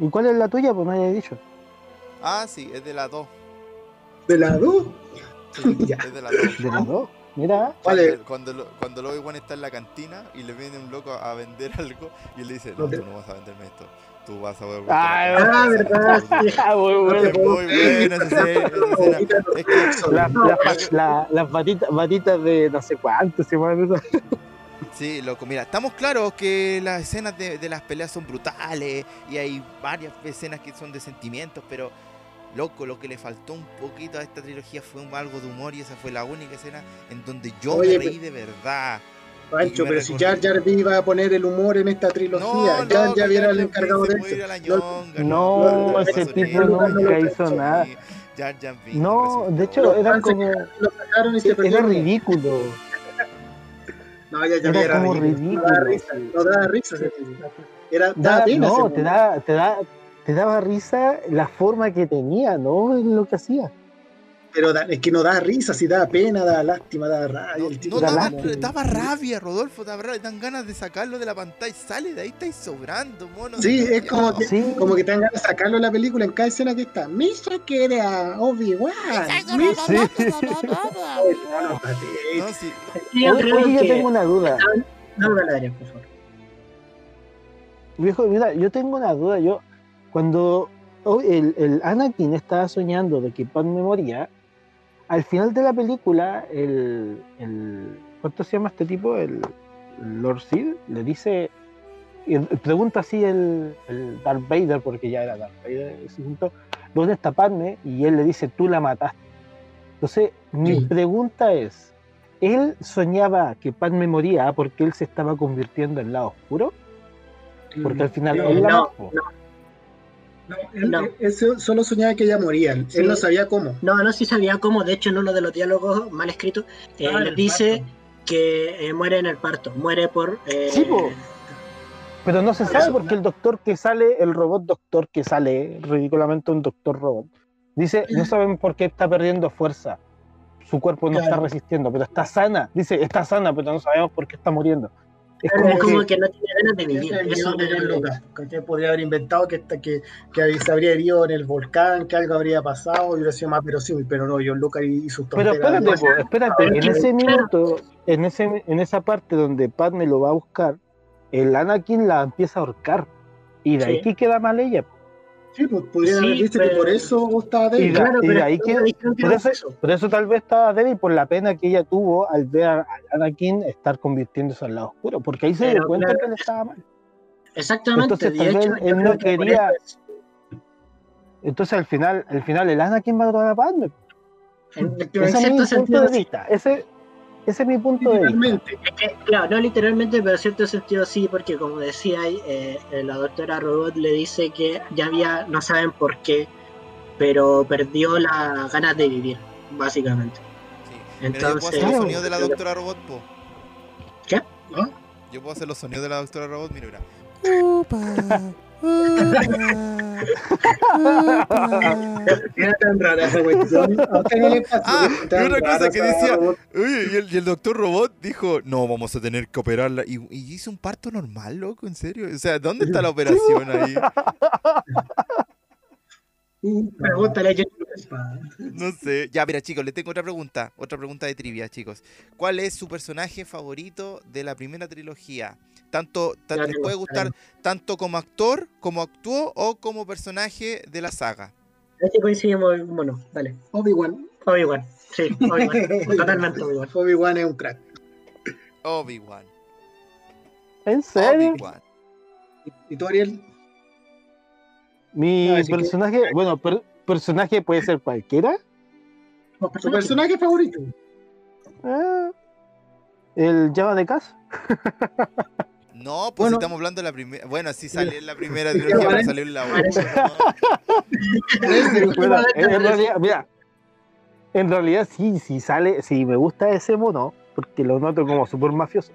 ¿Y cuál es la tuya? Pues no haya dicho. Ah, sí, es de las dos. ¿De la dos? Ya. Es de las dos. De las dos. Mira. Vale. Cuando, cuando, lo- cuando el Obi-Wan está en la cantina y le viene un loco a vender algo y él le dice, no, tú no vas a venderme esto. Tú vas a ver. Ah, verdad, sí. Ah, muy bueno. Es muy buena esa escena, esa escena. Es que Las las- la- las batitas, batitas de no sé cuánto se llaman esas. Sí, loco, mira, estamos claros que las escenas de, de las peleas son brutales y hay varias escenas que son de sentimientos, pero loco, lo que le faltó un poquito a esta trilogía fue un- algo de humor y esa fue la única escena en donde yo Oye, me reí de verdad. Pancho, pero si Jar Jar Binks iba a poner el humor en esta trilogía, No, Jar loco, Jar era Jar el Jar encargado de eso. No, No, no, ese no, tipo no, nunca no, hizo nada. Jar Jar Binks, No, de hecho, era como. Lo sacaron y se Era ridículo. No, Jar Jar Era como No ridículo. daba risa, no daba risa. ese tipo. Era, daba Da- pena. no, te da, te da, te daba risa la forma que tenía, no lo que hacía. Pero da- es que no da risa, si da pena, da lástima, da rabia. No, el tipo no da daba, lástima. daba rabia, Rodolfo, daba rabia, dan ganas de sacarlo de la pantalla, sale de ahí, estáis sobrando, mono. Sí, es como que, Sí. como que te dan ganas de sacarlo de la película en cada escena que está. Misha quiere a Obi-Wan. No. No, Yo que- tengo una duda. No, dale, Adrián, por favor. Viejo, mira, yo tengo una duda. Yo, cuando oh, el, el Anakin estaba soñando de que Padme moría, al final de la película, el, el ¿cuánto se llama este tipo? El, el Lord Sid le dice, y pregunta así el, el Darth Vader, porque ya era Darth Vader en ese punto, ¿dónde está Padme? Y él le dice, tú la mataste. Entonces, mi Sí. pregunta es, ¿él soñaba que Padme moría porque él se estaba convirtiendo en lado oscuro? Porque al final No, él la no, mató. no. No, él, No. él so- solo soñaba que ella moría. Él Sí. no sabía cómo. No, no sí sabía cómo. De hecho, en uno de los diálogos mal escritos, eh, Ah, les dice parto. que eh, muere en el parto. Muere por. eh, Sí, po. Pero no se sabe eso, porque el doctor que sale, el robot doctor que sale, ridículamente un doctor robot, dice, no saben por qué está perdiendo fuerza. Su cuerpo no Claro. está resistiendo, pero está sana. Dice, está sana, pero no sabemos por qué está muriendo. Es como como, que, que, no tiene ganas de vivir. El Eso de es George lo que- podría haber inventado que, esta- que, que se habría herido en el volcán, que algo habría pasado y hubiera sido más verosímil, pero no, John Lucas y sus pero espérate, po, espérate, en ese minuto, en ese, en esa parte donde Padme lo va a buscar, el Anakin la empieza a ahorcar. Y de Sí. ahí que queda mal ella. Sí, pues podrían haber dicho que por eso estaba Y débil. la- Claro, y pero de ahí que- por eso-. Por eso tal vez estaba débil por la pena que ella tuvo al ver a Anakin estar convirtiéndose al lado oscuro, porque ahí se dio cuenta claro, que él estaba mal. Exactamente. Entonces, de tal vez hecho, él no que quería- Entonces al final, al final el Anakin mató a la Padme. es- En, en Ese es mi cierto punto sentido, de vista. Ese, ese es mi punto de vista. Literalmente. Es que, claro, no literalmente, pero en cierto sentido sí, porque como decía ahí, eh, eh, la doctora Robot le dice que ya había, no saben por qué, pero perdió las ganas de vivir, básicamente. sí. Mira, yo puedo Entonces, hacer los sonidos de la doctora Robot, po. ¿Qué? ¿No? Yo puedo hacer los sonidos de la doctora Robot, mira, mira. Era tan rara esa cuestión. Ah, y otra cosa que decía-. Oye, y el, y el doctor Robot dijo, no, vamos a tener que operarla. Y, y hizo un parto normal, loco, en serio. O sea, ¿dónde está la operación ahí? Pregúntale a George No sé. Ya, mira, chicos, le tengo otra pregunta. Otra pregunta de trivia, chicos. ¿Cuál es su personaje favorito de la primera trilogía? Tanto, ta- Ya ¿Les te puede gustar tanto como actor, como actuó o como personaje de la saga? Coincidimos, bueno, dale. Obi-Wan. Obi-Wan, sí, Obi-Wan, totalmente Obi-Wan. Obi-Wan es un crack. Obi-Wan. ¿En serio? Obi-Wan. ¿Y tú, Ariel? Mi No, así que- personaje, bueno, per- personaje puede ser cualquiera. ¿Tu personaje favorito? Ah, el Java de casa. No, pues Bueno. si estamos hablando de la primera. Bueno, sí salió en la primera trilogía, pero salió en la última. Bueno, en, en realidad, mira, en realidad sí, sí sale, sí me gusta ese mono, porque lo noto como súper mafioso.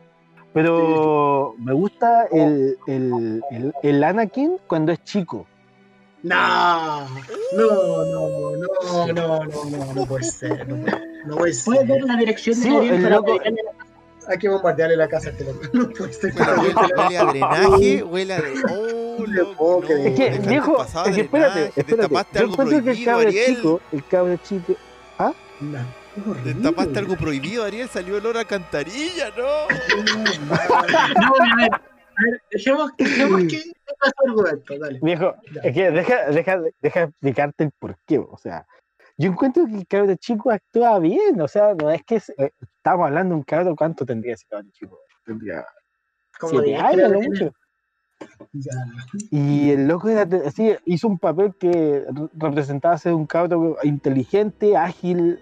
Pero me gusta el, el, el, el Anakin cuando es chico. No, no, no, no, no, no, no, no puede ser, no puede, no puede ser. Puedes ver la dirección Sí, de Ariel el para loco- la- Hay que bombardearle la casa a este loco. No puede ser. Huele, huele a drenaje, huele a drenaje. Oh, No no. Es que, viejo, es que espérate, drenaje, espérate. Destapaste Yo algo encuentro que el prohibido, cabro chico, el cabro chico, No, es horrible. Destapaste algo prohibido, Ariel. Salió olor a cantarilla, ¿no? No, ver, a ver, dejemos, dejemos que argumento, dale. viejo, es que deja, deja, deja explicarte el porqué, o sea, yo encuentro que el cabro chico actúa bien, o sea, no es que es- eh, estamos hablando de un cabro, ¿cuánto tendría ese cabro chico? Tendría Como siete años, no mucho. Ya. Y el loco era así, hizo un papel que re- representaba ser un cabro inteligente, ágil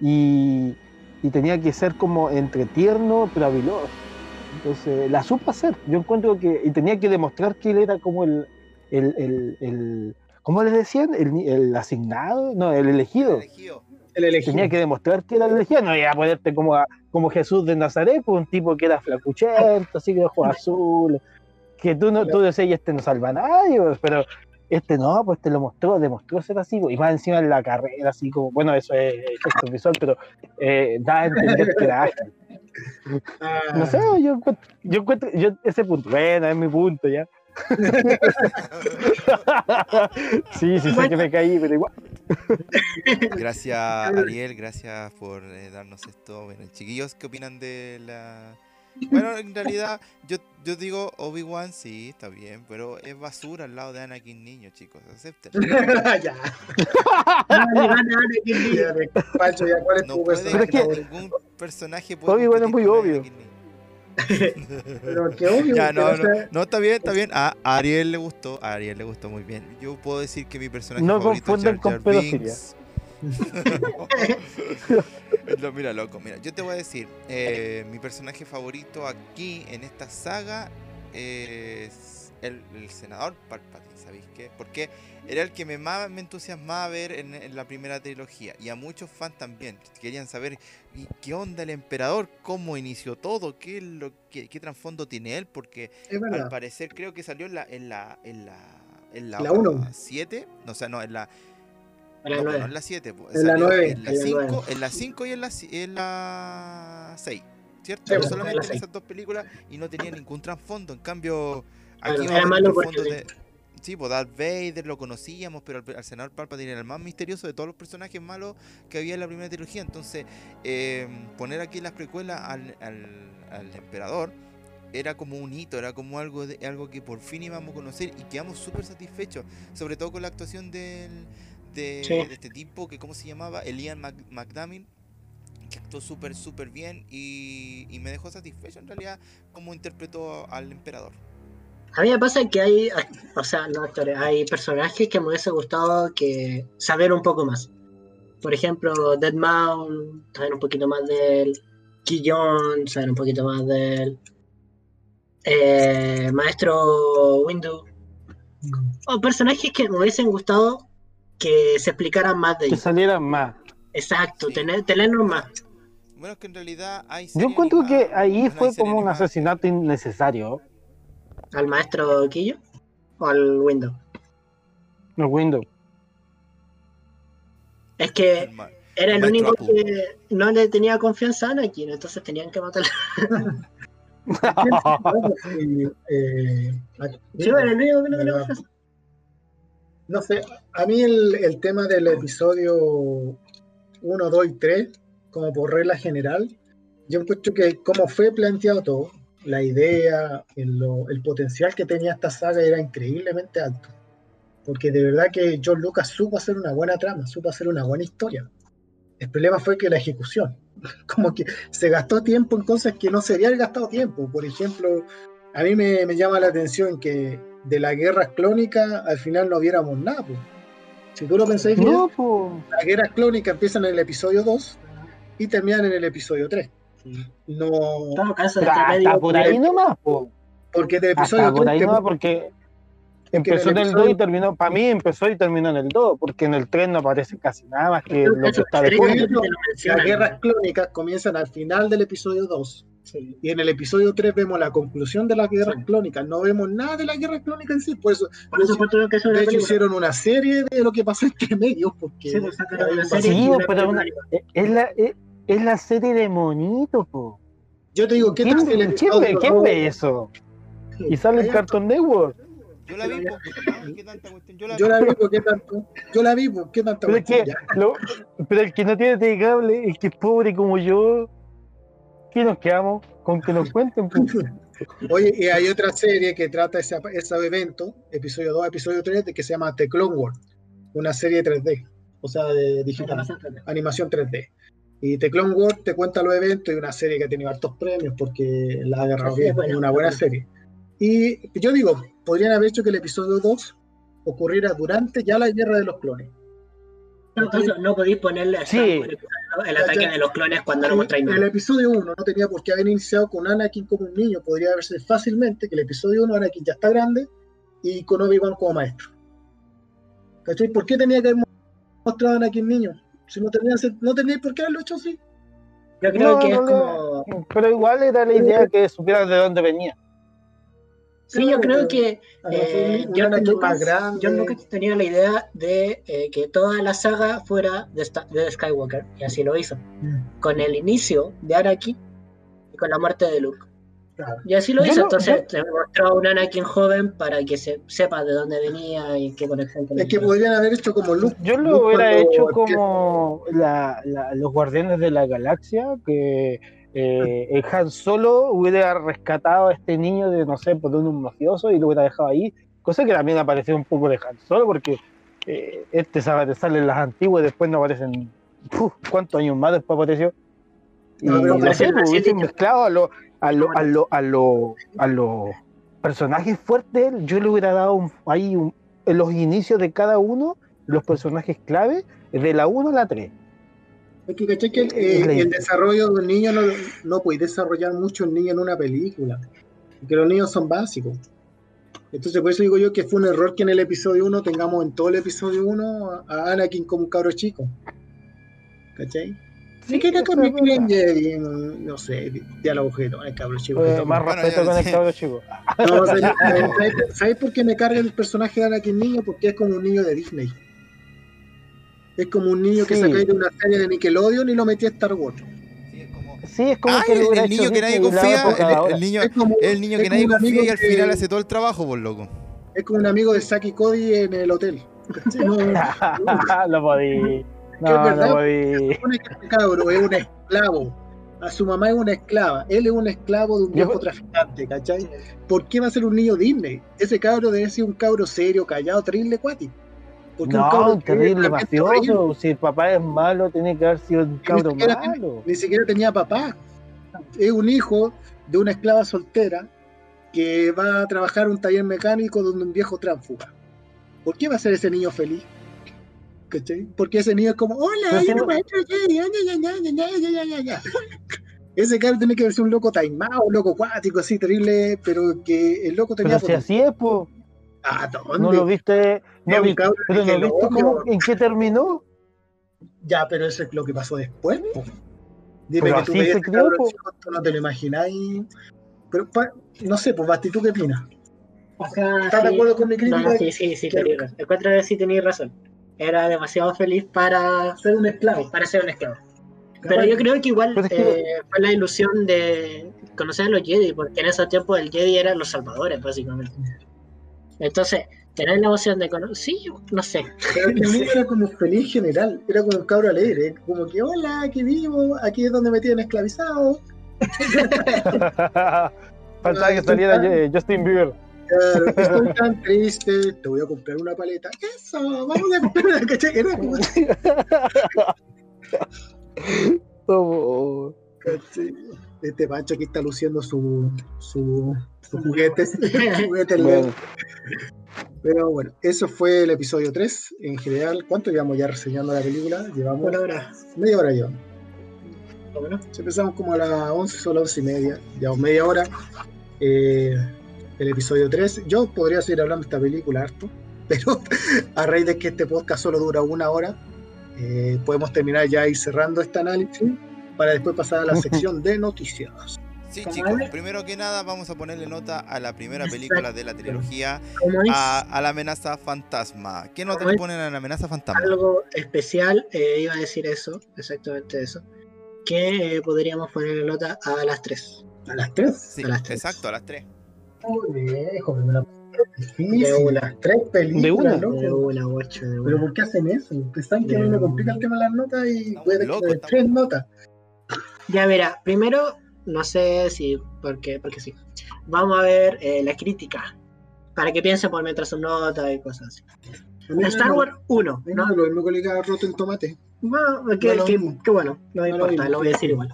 y, y tenía que ser como entre tierno pero habiloso. Entonces la supo hacer. Yo encuentro que. Y tenía que demostrar que él era como el. el, el, el- ¿Cómo les decían? El, el asignado, no, el elegido. Elegido. El elegido. Tenía que demostrar que era el elegido. No iba a ponerte como, a- como Jesús de Nazaret, pues, un tipo que era flacuchento, así que de ojos azules. Que tú, no, tú decías, "Y este no salva a nadie, pero este no, pues te lo mostró, demostró ser así. pues, Y más encima en la carrera, así como, bueno, eso es efecto visual, pero eh, da a entender que era ágil. Ah, No sé, yo encuentro, yo encuentro, yo ese punto, bueno, es mi punto ya. sí, sí sé que me caí, pero igual. Gracias, Ariel. Gracias por eh, darnos esto. Bueno, chiquillos, ¿qué opinan de la.? Bueno, en realidad, yo, yo digo Obi-Wan, sí, está bien, pero es basura al lado de Anakin niño, chicos. Acepten. ya. Ya, de- Pancho, ya, ¿cuál es No tu puede, Pero es que- personaje favorito? ningún personaje puede. Obi-Wan es muy obvio. Pero que obvio. Ya, no, no, sea, no, está bien, está bien. A Ariel le gustó, a Ariel le gustó muy bien. Yo puedo decir que mi personaje No favorito es Jar Jar pedofilia. No, mira, loco, mira, yo te voy a decir, eh, mi personaje favorito aquí en esta saga es el, el senador Palpatine, ¿sabéis qué? Porque era el que me más me entusiasmaba ver en, en la primera trilogía y a muchos fans también querían saber ¿y qué onda el emperador, cómo inició todo, qué, lo, qué, qué trasfondo tiene él, porque al parecer creo que salió en la en la en la en la, La uno. 7, no, o sea, no, en la no, en la 7, pues, En la salió nueve, en la en la 5, nueve. en la 5 y en la ci- en la 6, ¿cierto? Sí, Solamente en esas dos películas y no tenía ningún trasfondo, en cambio aquí va a trasfondo de Sí, pues Darth Vader lo conocíamos, pero al, al senador Palpatine era el más misterioso de todos los personajes malos que había en la primera trilogía. Entonces, eh, poner aquí las precuelas al, al, al emperador era como un hito, era como algo de, algo que por fin íbamos a conocer y quedamos súper satisfechos, sobre todo con la actuación del, de, Sí. de este tipo que, ¿cómo se llamaba? Elian McDamin, que actuó súper, súper bien y, y me dejó satisfecho en realidad como interpretó al emperador. A mí me pasa que hay, o sea, no actores, hay personajes que me hubiese gustado que saber un poco más. Por ejemplo, Dead Mount, saber un poquito más de él. Quillón, saber un poquito más de él. Eh, Maestro Windu. O personajes que me hubiesen gustado que se explicaran más de Que ellos. salieran más. Exacto, Sí. tener, tenerlos más. Bueno, es que en realidad hay Yo encuentro que ahí fue como un asesinato innecesario. ¿Al maestro Quillo? ¿O al Windu? No Windows. Es que el Era el único Apu. que no le tenía confianza a Anakin, entonces tenían que matarlo. Sí, eh, Sí, era el único que no tenía confianza. No sé, a mí el, tema del episodio 1, 2 y 3, como por regla general, yo encuentro que como fue planteado todo, la idea, el, potencial que tenía esta saga era increíblemente alto. Porque de verdad que John Lucas supo hacer una buena trama, supo hacer una buena historia. El problema fue que la ejecución, como que se gastó tiempo en cosas que no se habían gastado tiempo. Por ejemplo, a mí me llama la atención que de las guerras clónicas al final no viéramos nada. pues. Si tú lo pensáis bien, No, pues. las guerras clónicas empiezan en el episodio 2 y terminan en el episodio 3. No, caso, entre hasta medio- por ahí nomás, po. porque del episodio Hasta por 3 ahí te, nomás, porque. Empezó en el 2 y terminó, para mí empezó y terminó en el 2, porque en el 3 no aparece casi nada más que lo que está de Sí, fondo. sí, Las guerras clónicas comienzan al final del episodio 2. Sí. Y en el episodio 3 vemos la conclusión de las guerras Sí. clónicas. No vemos nada de las guerras clónicas en sí. Por eso, Por que de hecho, hicieron una serie de lo que pasó entre medios. Porque Sí, pero una- es, la, es, es la serie de monitos, po. Yo te digo, ¿qué ¿Quién, tal el quién ve eso? Y sale el Cartoon Network. Yo la vi, po. Ay, qué tanta cuestión. Yo la Yo vi. la vi, ¿por qué tanto? Yo la vi, ¿por qué tanto? Pero, es que, lo- pero el que no tiene TV cable, el que es pobre como yo, ¿qué nos quedamos? Con que nos cuenten. po. Oye, y hay otra serie que trata ese, ese evento, episodio 2, episodio 3, de que se llama The Clone Wars, una serie 3D, o sea, de digital, animación 3D. Y The Clone Wars te cuenta los eventos y una serie que ha tenido hartos premios porque la ha agarrado bien, es una buena serie. Y yo digo, podrían haber hecho que el episodio 2 ocurriera durante ya la guerra de los clones. No, podéis ponerle a Sí. Star Wars el ataque de los clones cuando no mostráis El, nada. episodio 1 no tenía por qué haber iniciado con Anakin como un niño. Podría haberse fácilmente que el episodio 1 Anakin ya está grande y con Obi-Wan como maestro. ¿Cachai? ¿Por qué tenía que haber mostrado a Anakin niño? Si no tenía, no tenía por qué haberlo hecho así. Yo creo No, que no, es no. como. Pero igual era la idea que supieran de dónde venía. Sí, yo creo que eh, George Lucas, Lucas tenía la idea de eh, que toda la saga fuera de, Skywalker, y así lo hizo. Mm, Con el inicio de Anakin y con la muerte de Luke. claro. Y así lo Yo hizo, no- entonces te mostró a un Anakin joven para que se sepa de dónde venía y qué conexión tenía. Es que podrían haber hecho como Luke. Yo Luke lo hubiera hecho como la- la- los Guardianes de la Galaxia, que eh, el Han Solo hubiera rescatado a este niño de, no sé, por un mafioso y lo hubiera dejado ahí. Cosa que también apareció un poco de Han Solo, porque eh, este sabe, sale en las antiguas y después no aparecen. Uf, ¿Cuántos años más después apareció? Y No, pero no, sé, pues, hubiesen mezclado a los a lo, a lo, a lo, a los personajes fuertes, yo le hubiera dado un- ahí un- en los inicios de cada uno, los personajes clave, de la 1 a la 3. Es que, ¿cachai? que el, la el desarrollo de un niño no, no puede desarrollar mucho el niño en una película. Porque los niños son básicos. Entonces, por eso digo yo que fue un error que en el episodio 1 tengamos en todo el episodio 1 a Anakin como un cabro chico. ¿Cachai? Sí, que con mi. Jedi, no sé, diálogo objeto, el cabro chico. que Eh, más Bueno, respeto con el cabro chico. No, ¿sabes, sabes- sabes por qué me carga el personaje de Anakin niño? Porque es como un niño de Disney. Es como un niño que Sí. sacáis de una serie de Nickelodeon y lo metí a Star Wars. Sí, es como. Es Ay, que el, niño que nadie confía. El, niño, Es como, el niño es que nadie un confía amigo y al que- final hace todo el trabajo, por loco. Es como un amigo de Saki Cody en el hotel. No, lo podí. es No, verdad. no podí. supone que este cabro es un esclavo. A su mamá es una esclava. Él es un esclavo de un viejo traficante, ¿cachai? ¿Por qué va a ser un niño Disney? Ese cabro debe ser un cabro serio, callado, terrible, cuati. No, terrible mafioso. Si el papá es malo, tiene que haber sido un cabro malo. Ni, siquiera tenía papá. Es un hijo de una esclava soltera que va a trabajar un taller mecánico donde un viejo tránsfuga. ¿Por qué va a ser ese niño feliz? ¿Cachai? Porque ese niño es como, hola, Ese cara tiene que verse un loco taimado, un loco cuático, así terrible, pero que el loco tenía. Pero si así es, po. ¿Dónde? No lo viste. No vi- pero no viste cómo, en qué terminó. Ya, pero eso es lo que pasó después. po. Dime Pero que tú tú no te lo imagináis. Pero pa- no sé, pues Basti, ¿tú qué opinas? ¿Estás de acuerdo con mi No, crítica? no, sí, sí, sí, tenías razón. Encuentro que sí tenías razón. Era demasiado feliz para Ser un esclavo. para ser un esclavo. Pero yo creo que igual Pero es que- eh, fue la ilusión de conocer a los Jedi, porque en esos tiempos el Jedi eran los salvadores, básicamente. Entonces, tener la emoción de conocer. Sí, no sé. Pero el era como feliz en general, era como un cabro alegre, como que hola, aquí vivo, aquí es donde me tienen esclavizado. Faltaba que saliera eh, Justin Bieber. Claro, estoy tan triste, te voy a comprar una paleta. Eso, vamos a comprar una ¿cachai? Era como. Este Pancho aquí está luciendo su, su, su juguete, su juguete bueno, Pero bueno, eso fue el episodio 3. En general, ¿cuánto llevamos ya reseñando la película? Llevamos Bueno, ahora, media hora ya. bueno, Empezamos como a las 11, solo 11 y media. Llevamos media hora. Eh, el episodio 3. Yo podría seguir hablando de esta película harto, pero a raíz de que este podcast solo dura una hora, eh, podemos terminar ya y cerrando este análisis para después pasar a la sección de noticias. Sí, ¿Cómo chicos, es? primero que nada vamos a ponerle nota a la primera película de la trilogía, a, a la amenaza fantasma. ¿Qué nota ¿Cómo le ponen a la amenaza fantasma? algo especial, eh, iba a decir eso, exactamente eso, que eh, podríamos ponerle nota a las 3. A las 3. Sí, a las tres. exacto, a las tres. Viejo, me la. De una. Tres películas, De una. loco. De una, guacho, de Pero una. ¿por qué hacen eso? Pensaban que una. complica el tema de las notas y puede que tres notas. Ya verá, primero, no sé si, porque, porque sí. Vamos a ver eh, la crítica, para que piensen por mientras su nota y cosas así. Star Wars 1, a mí ¿no? me lo mismo que le queda roto en tomate. Bueno, que, No que- que bueno, no me No lo importa, lo voy a decir igual.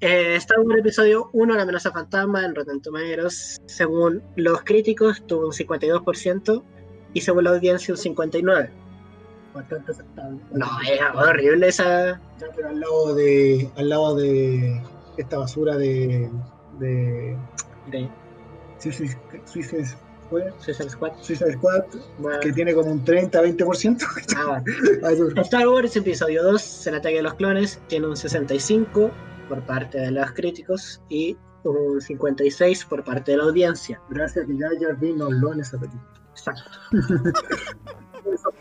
Eh, Star Wars Episodio 1, La amenaza fantasma, en Rotten Tomatoes, según los críticos, tuvo un 52% y según la audiencia un 59%. Bastante aceptable. No, es horrible esa... Ya, pero al lado de, al lado de esta basura de, de de Suicide, Suicide Squad, Suicide Squad. Suicide Squad, Bueno, que tiene como un 30-20%. ah, Star Wars Episodio 2, El ataque de los clones, tiene un 65 por parte de los críticos y un 56 por parte de la audiencia. Gracias a que ya ya vi no lo en esa película. Exacto.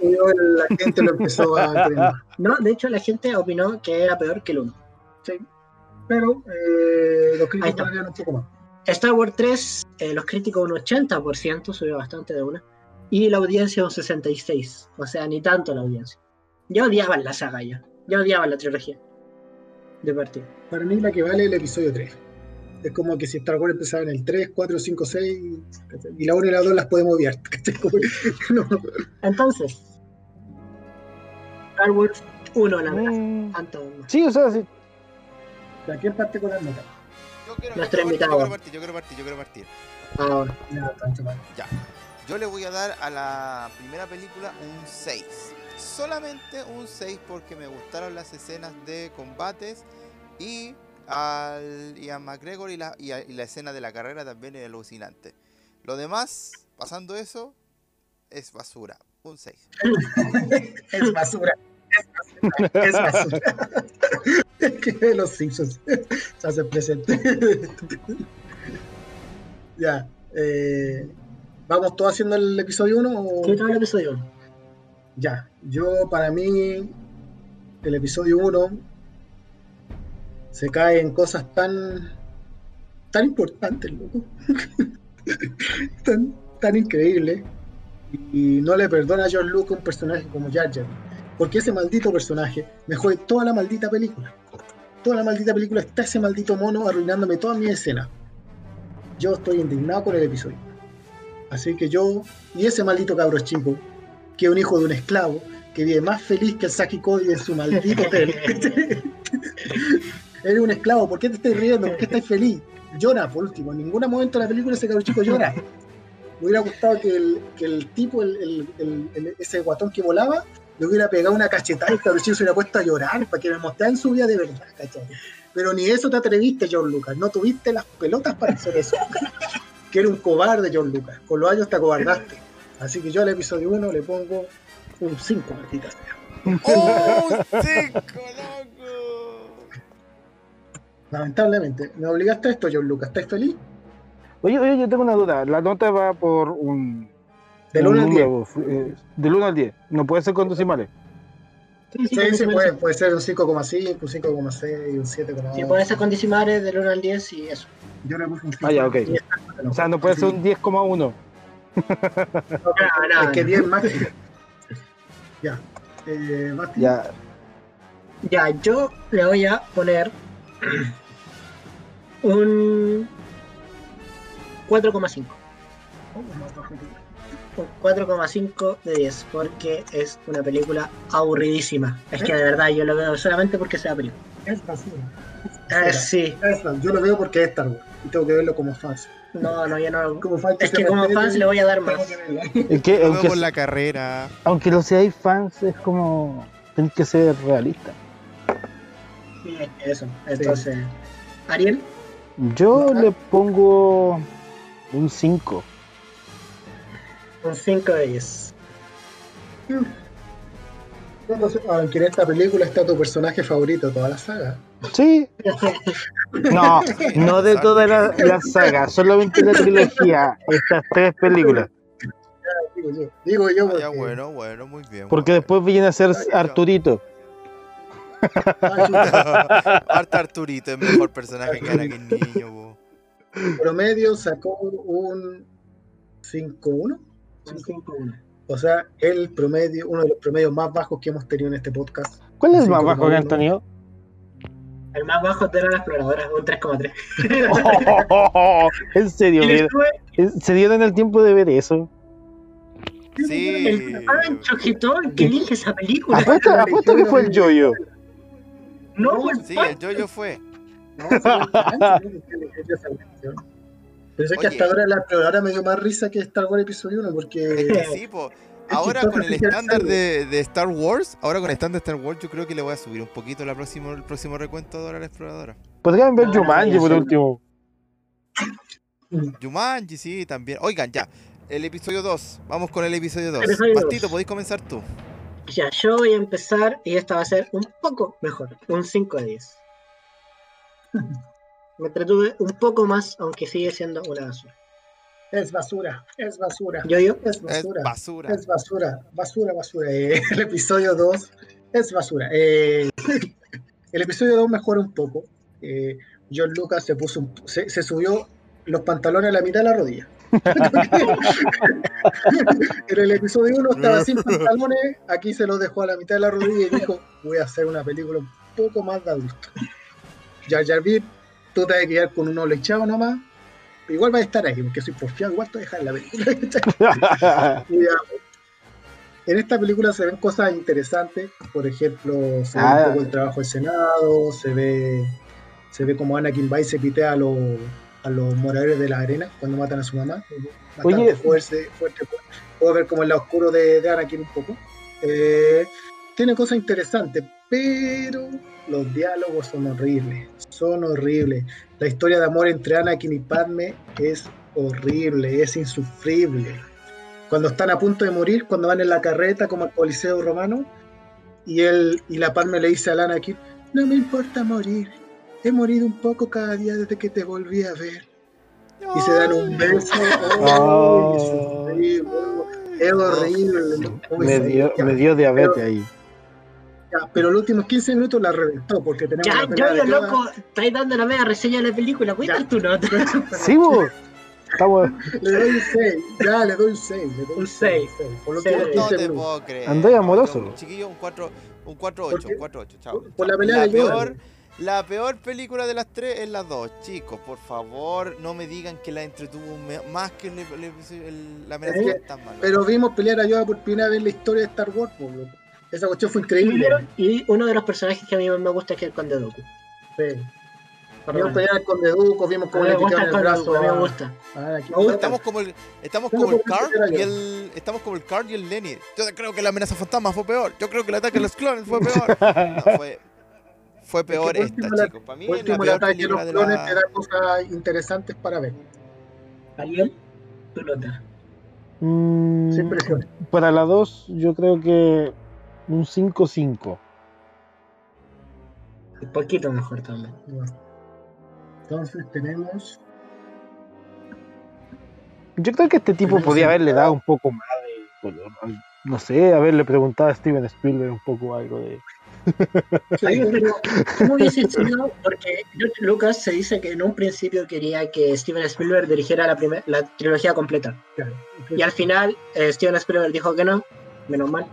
La gente lo empezó a entender. No, de hecho la gente opinó que era peor que el 1. Pero eh, los críticos todavía un poco más. Star Wars 3, eh, los críticos un 80%, subió bastante de una. Y la audiencia un 66%. O sea, ni tanto la audiencia. Ya odiaban la saga ya. Ya odiaban la trilogía. De partida. Para mí la que vale es el episodio 3. Es como que si Star Wars empezaba en el 3, 4, 5, 6, ¿cachai? y la 1 y la 2 las podemos obviar. no. Entonces, Star Wars 1, la verdad. Mm, Tanto. Sí, o sea, sí. ¿A quién parte con las notas? Yo quiero, Nuestro yo invitado. partir, yo quiero partir, yo quiero partir, yo quiero partir. Ahora. Ya, tanto mal. Ya. Yo le voy a dar a la primera película un 6. Solamente un 6 porque me gustaron las escenas de combates y al Ian McGregor y la, y, a- y la escena de la carrera también es alucinante. Lo demás, pasando eso, es basura. Un 6. Es basura. Es basura. Es basura. Que los Simpsons se hacen presente. ya. eh, ¿Vamos todos haciendo el episodio 1? O... ¿Qué tal el episodio 1? Ya, yo para mí el episodio 1 se cae en cosas tan tan importantes, loco. tan, tan increíbles. Y no le perdona a George Lucas un personaje como Jar Jar. Porque ese maldito personaje me jode toda la maldita película. Toda la maldita película está ese maldito mono arruinándome toda mi escena. Yo estoy indignado con el episodio. Así que yo, y ese maldito cabro chico, que es un hijo de un esclavo, que vive más feliz que el Saki Cody en su maldito hotel. Eres un esclavo, ¿por qué te estás riendo? ¿Por qué estás feliz? Llora, por último. En ningún momento de la película ese cabro chico llora. Me hubiera gustado que el, que el tipo, el- ese guatón que volaba, le hubiera pegado una cachetada y el cabro chico se hubiera puesto a llorar para que me mostrara en su vida de verdad, ¿cachai? Pero ni eso te atreviste, John Lucas. No tuviste las pelotas para hacer eso. que era un cobarde, John Lucas. Con los años te acobardaste. Así que yo al episodio 1 le pongo un 5, maldita sea. ¡Oh, un 5, loco! Lamentablemente, me obligaste a esto, John Lucas. ¿Estás feliz? Oye, oye, yo tengo una duda. La nota va por un. Del un 1 al 10. número, eh, del 1 al 10. No puede ser con decimales. Sí, sí, Sí, sí, puede, puede ser un 5,5, un 5,6, un 7,8. Sí, puede ser con decimales del 1 al 10 y eso. Yo le puse un 5. Ah, ya, ok. O sea, no puede ser un 10,1. No, no, Es que no. 10 más. ya. Eh, Basti. Ya. Ya, yo le voy a poner un 4,5. Un 4,5 de 10, porque es una película aburridísima. Es que de verdad yo lo veo solamente porque sea película. Es basura. Ah, sí, Es. Yo lo veo porque es Star Wars. Y tengo que verlo como fans. no, no, yo no. Como fan Es que como fans le voy a dar más. Es que, veo aunque, por la carrera. aunque lo seáis fans, es como. Tenéis que ser realista. Sí, Eso, entonces. Ariel, Yo le pongo un 5. Un 5 de 10. Entonces, aunque en esta película está tu personaje favorito de toda la saga. Sí. No, no de toda la, la saga, solamente la trilogía, estas tres películas. Digo yo, digo yo Ah, ya, bueno, bueno, muy bien. Porque después viene a ser Arturito. Harta Arturito es mejor personaje que Anakin niño, po. promedio sacó un 5-1. Un 5-1. O sea, el promedio, uno de los promedios más bajos que hemos tenido en este podcast. ¿Cuál es el más bajo que han tenido? El más bajo de la exploradora, un 3,3. en serio, Y le mira, sube se dieron el tiempo de ver eso. Sí. el Pancho Gitón que elige esa película. Apuesto, apuesto que fue el yoyo. No, fue el Sí, el Pancho. Jojo fue. No, sí, que le cayó esa cuestión. Pensé que Oye. hasta ahora la exploradora me dio más risa que Star Wars Episodio 1 Es porque que sí, po. Ahora con el estándar de, de Star Wars, ahora con el estándar de Star Wars, yo creo que le voy a subir un poquito la próximo, el próximo recuento de Dora la Exploradora. Podrían ver Ah, Jumanji por último. Jumanji, sí, también. Oigan, ya. El episodio 2. Vamos con el episodio 2. Episodio dos. Mastito, podéis comenzar tú. Ya, yo voy a empezar y esta va a ser un poco mejor, un 5 de 10. Me entretuve un poco más, aunque sigue siendo una basura. es basura, es basura, Yo, yo, es Es basura, basura. es basura, basura, basura. Eh, el episodio 2 es basura. Eh, el episodio 2 mejora un poco. Eh, John Lucas se puso un- se, se subió los pantalones a la mitad de la rodilla. en el episodio 1 estaba sin pantalones, aquí se los dejó a la mitad de la rodilla y dijo, voy a hacer una película un poco más de adulto. Jar Jar tú te vas a quedar con uno lechado nomás, igual va a estar ahí, porque soy porfiado, igual te voy a dejar la película. En esta película se ven cosas interesantes, por ejemplo, se ve Ah. un poco el trabajo del Senado, se ve, se ve como Anakin va y se pitea a los, a los moradores de la arena cuando matan a su mamá. Bastante Oye. fuerte, fuerte. Puedo ver como el lado oscuro de, de Anakin un poco. Eh, tiene cosas interesantes, pero los diálogos son horribles, son horribles. La historia de amor entre Anakin y Padme es horrible, es insufrible. Cuando están a punto de morir, cuando van en la carreta como al Coliseo Romano, y él y la Padme le dice a Anakin, no me importa morir, he morido un poco cada día desde que te volví a ver. Y se dan un beso. Oh. ¡oh! es horrible, es horrible. me, dio, me dio diabetes ahí. Ya, pero los últimos 15 minutos la reventó porque tenemos ya, la yo, yo, loco, estáis dando la media reseña de la película, cuenta Ya. tu nota. Sí, vos. Estamos, Le doy un 6, ya le doy un 6. Le doy Un seis. Por los Seis. últimos No 15 te puedo creer. Andai amoroso. Chiquillo, un 4 un 4 ¿Por 8, qué? un 4 8, chao. Por la chao. pelea la de peor, la peor película de las tres es la 2, chicos. Por favor, no me digan que la entretuvo más que el, el- el- la amenaza Es que- fantasma. Pero vimos pelear a Yoda por primera vez en la historia de Star Wars. po, loco. Esa cuestión fue increíble. Y uno de los personajes que a mí más me gusta es que es el Conde Dooku. Sí. Vimos pelear al Conde Dooku, vimos A cómo le quitaron el brazo. A mí me a- gusta. a. Estamos como el, estamos como el a y el. Estamos como el Carl y el Lenny. Yo creo que la amenaza fantasma fue peor. Yo creo que el ataque a los clones fue peor. No, fue, fue peor por esta, último la- chicos. Para mí es la último, el peor ataque de los clones te la. da cosas interesantes para ver. Ariel, tu nota. Mm, Sin presión. para la 2, yo creo que un 5-5. Un poquito mejor también. Entonces tenemos. Yo creo que este tipo podía haberle dado un poco más de color. al- No sé, haberle preguntado a Steven Spielberg un poco algo de. Pero ¿cómo hubiese sido? Porque Lucas se dice que en un principio quería que Steven Spielberg dirigiera la, primer- la trilogía completa. Y al final eh, Steven Spielberg dijo que no, menos mal.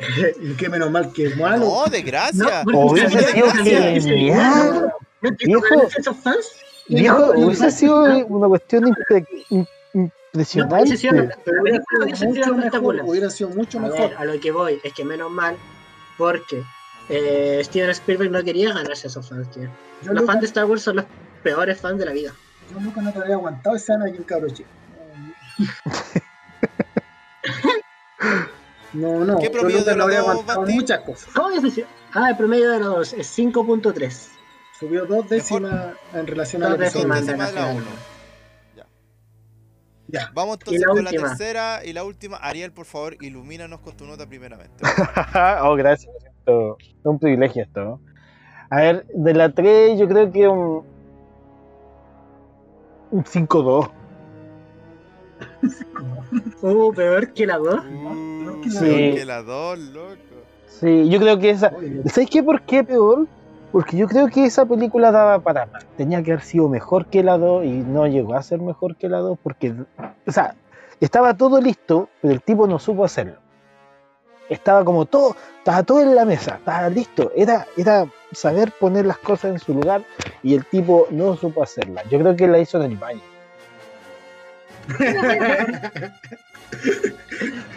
Y qué menos mal que es malo. No, de gracia. porque Hubiese sido genial. ¿No Viejo. Viejo, No, no, hubiese no, sido no, una cuestión impre- im- no, impresionante. hubiese sido- Pero hubiera sido mucho mejor. espectacular. Hubiera sido mucho A mejor. ver, a lo que voy es que menos mal, porque eh, Steven Spielberg no quería ganarse a esos fans, tío. Yo Los nunca, fans de Star Wars son los peores fans de la vida. yo nunca no te habría aguantado ese Anakin cabrón chico. No, no. ¿Qué promedio de los dos, Basti? muchas cosas. ¿Cómo es? Ah, el promedio de los dos es 5.3. Subió dos décimas en relación Dos al episodio. décimas. décimas de la Nacional. uno. Ya. Ya. Vamos entonces la con última. la tercera y la última. Ariel, por favor, ilumínanos con tu nota primeramente. oh, gracias. me siento- Es un privilegio esto. A ver, de la 3 yo creo que un, un 5-2. Uh, peor que la 2. Uh, Sí. peor que la dos, loco. Sí, yo creo que esa... ¿Sabes qué? ¿Por qué peor? Porque yo creo que esa película daba para más. Tenía que haber sido mejor que la 2 y no llegó a ser mejor que la 2 porque, o sea, estaba todo listo, pero el tipo no supo hacerlo. Estaba como todo, estaba todo en la mesa, estaba listo. Era, era saber poner las cosas en su lugar y el tipo no supo hacerla. Yo creo que la hizo en el baño.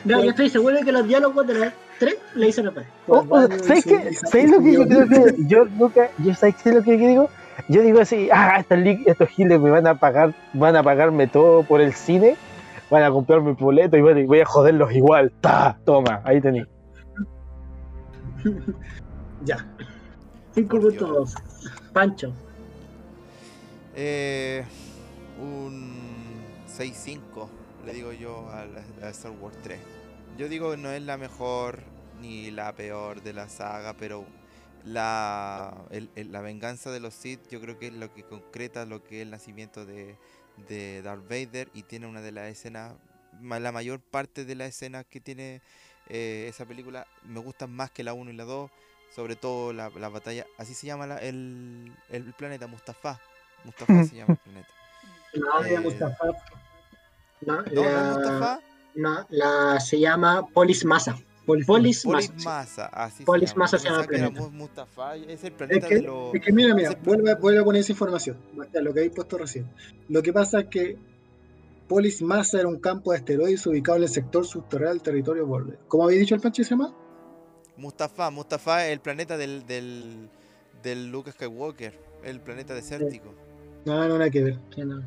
No, yo estoy seguro de que los diálogos de las 3 le hizo la paz. Oh, oh, ¿Sabes qué? ¿Sabes lo que yo creo que yo nunca, yo sabes qué es lo que digo? Yo digo así, ah, estos, estos giles me van a pagar, van a pagarme todo por el cine, van a comprarme el boleto y voy a, voy a joderlos igual. Ta, toma, ahí tenéis. Ya. 5.2. Pancho. Eh, un 6-5, le digo yo a, la- a Star Wars 3. Yo digo que no es la mejor ni la peor de la saga, pero la, el- el- la venganza de los Sith yo creo que es lo que concreta lo que es el nacimiento de, de Darth Vader y tiene una de las escenas, la mayor parte de las escenas que tiene eh, esa película me gustan más que la 1 y la 2, sobre todo la, la batalla, así se llama la- el, el planeta Mustafa. Mustafa se llama el planeta. No, Eh, Mustafa. No, ¿No, no es la, Mustafa? no, la se llama Polis Massa. Polis Polis Massa. Massa, así Polis se llama. Massa se llama planeta. Mustafa, es el Es planeta que, de los... es que mira, mira, ese- vuelve, a- vuelve a poner esa información, lo que habéis puesto recién. Lo que pasa es que Polis Massa era un campo de asteroides ubicado en el sector subterráneo del territorio borde. ¿Cómo había dicho el Pancho que se llama? Mustafa, Mustafa es el planeta del, del, del Luke Skywalker, el planeta desértico. No, no, nada que ver. Que no.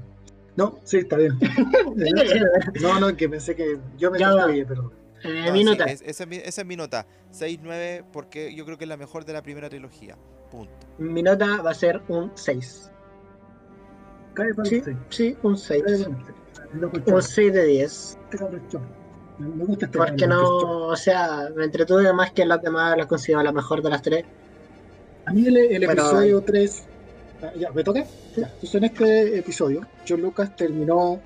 No, sí, está bien. No, no, que pensé que yo me Ya va. confundí, perdón. Eh, No, mi sí, nota. es- esa, es mi, esa es mi nota, 6-9, porque yo creo que es la mejor de la primera trilogía. Punto. Mi nota va a ser un 6. Cae para Sí, sí, un 6. Cae para usted. Loco, Un choro. 6 de 10. Este cabrón es choro. Me gusta este Porque no, o sea, me entretuve más que las demás las considero la mejor de las tres. A mí el, el Pero- episodio 3. Ah, Ya, ¿me toca? Ya. Entonces en este episodio, John Lucas terminó.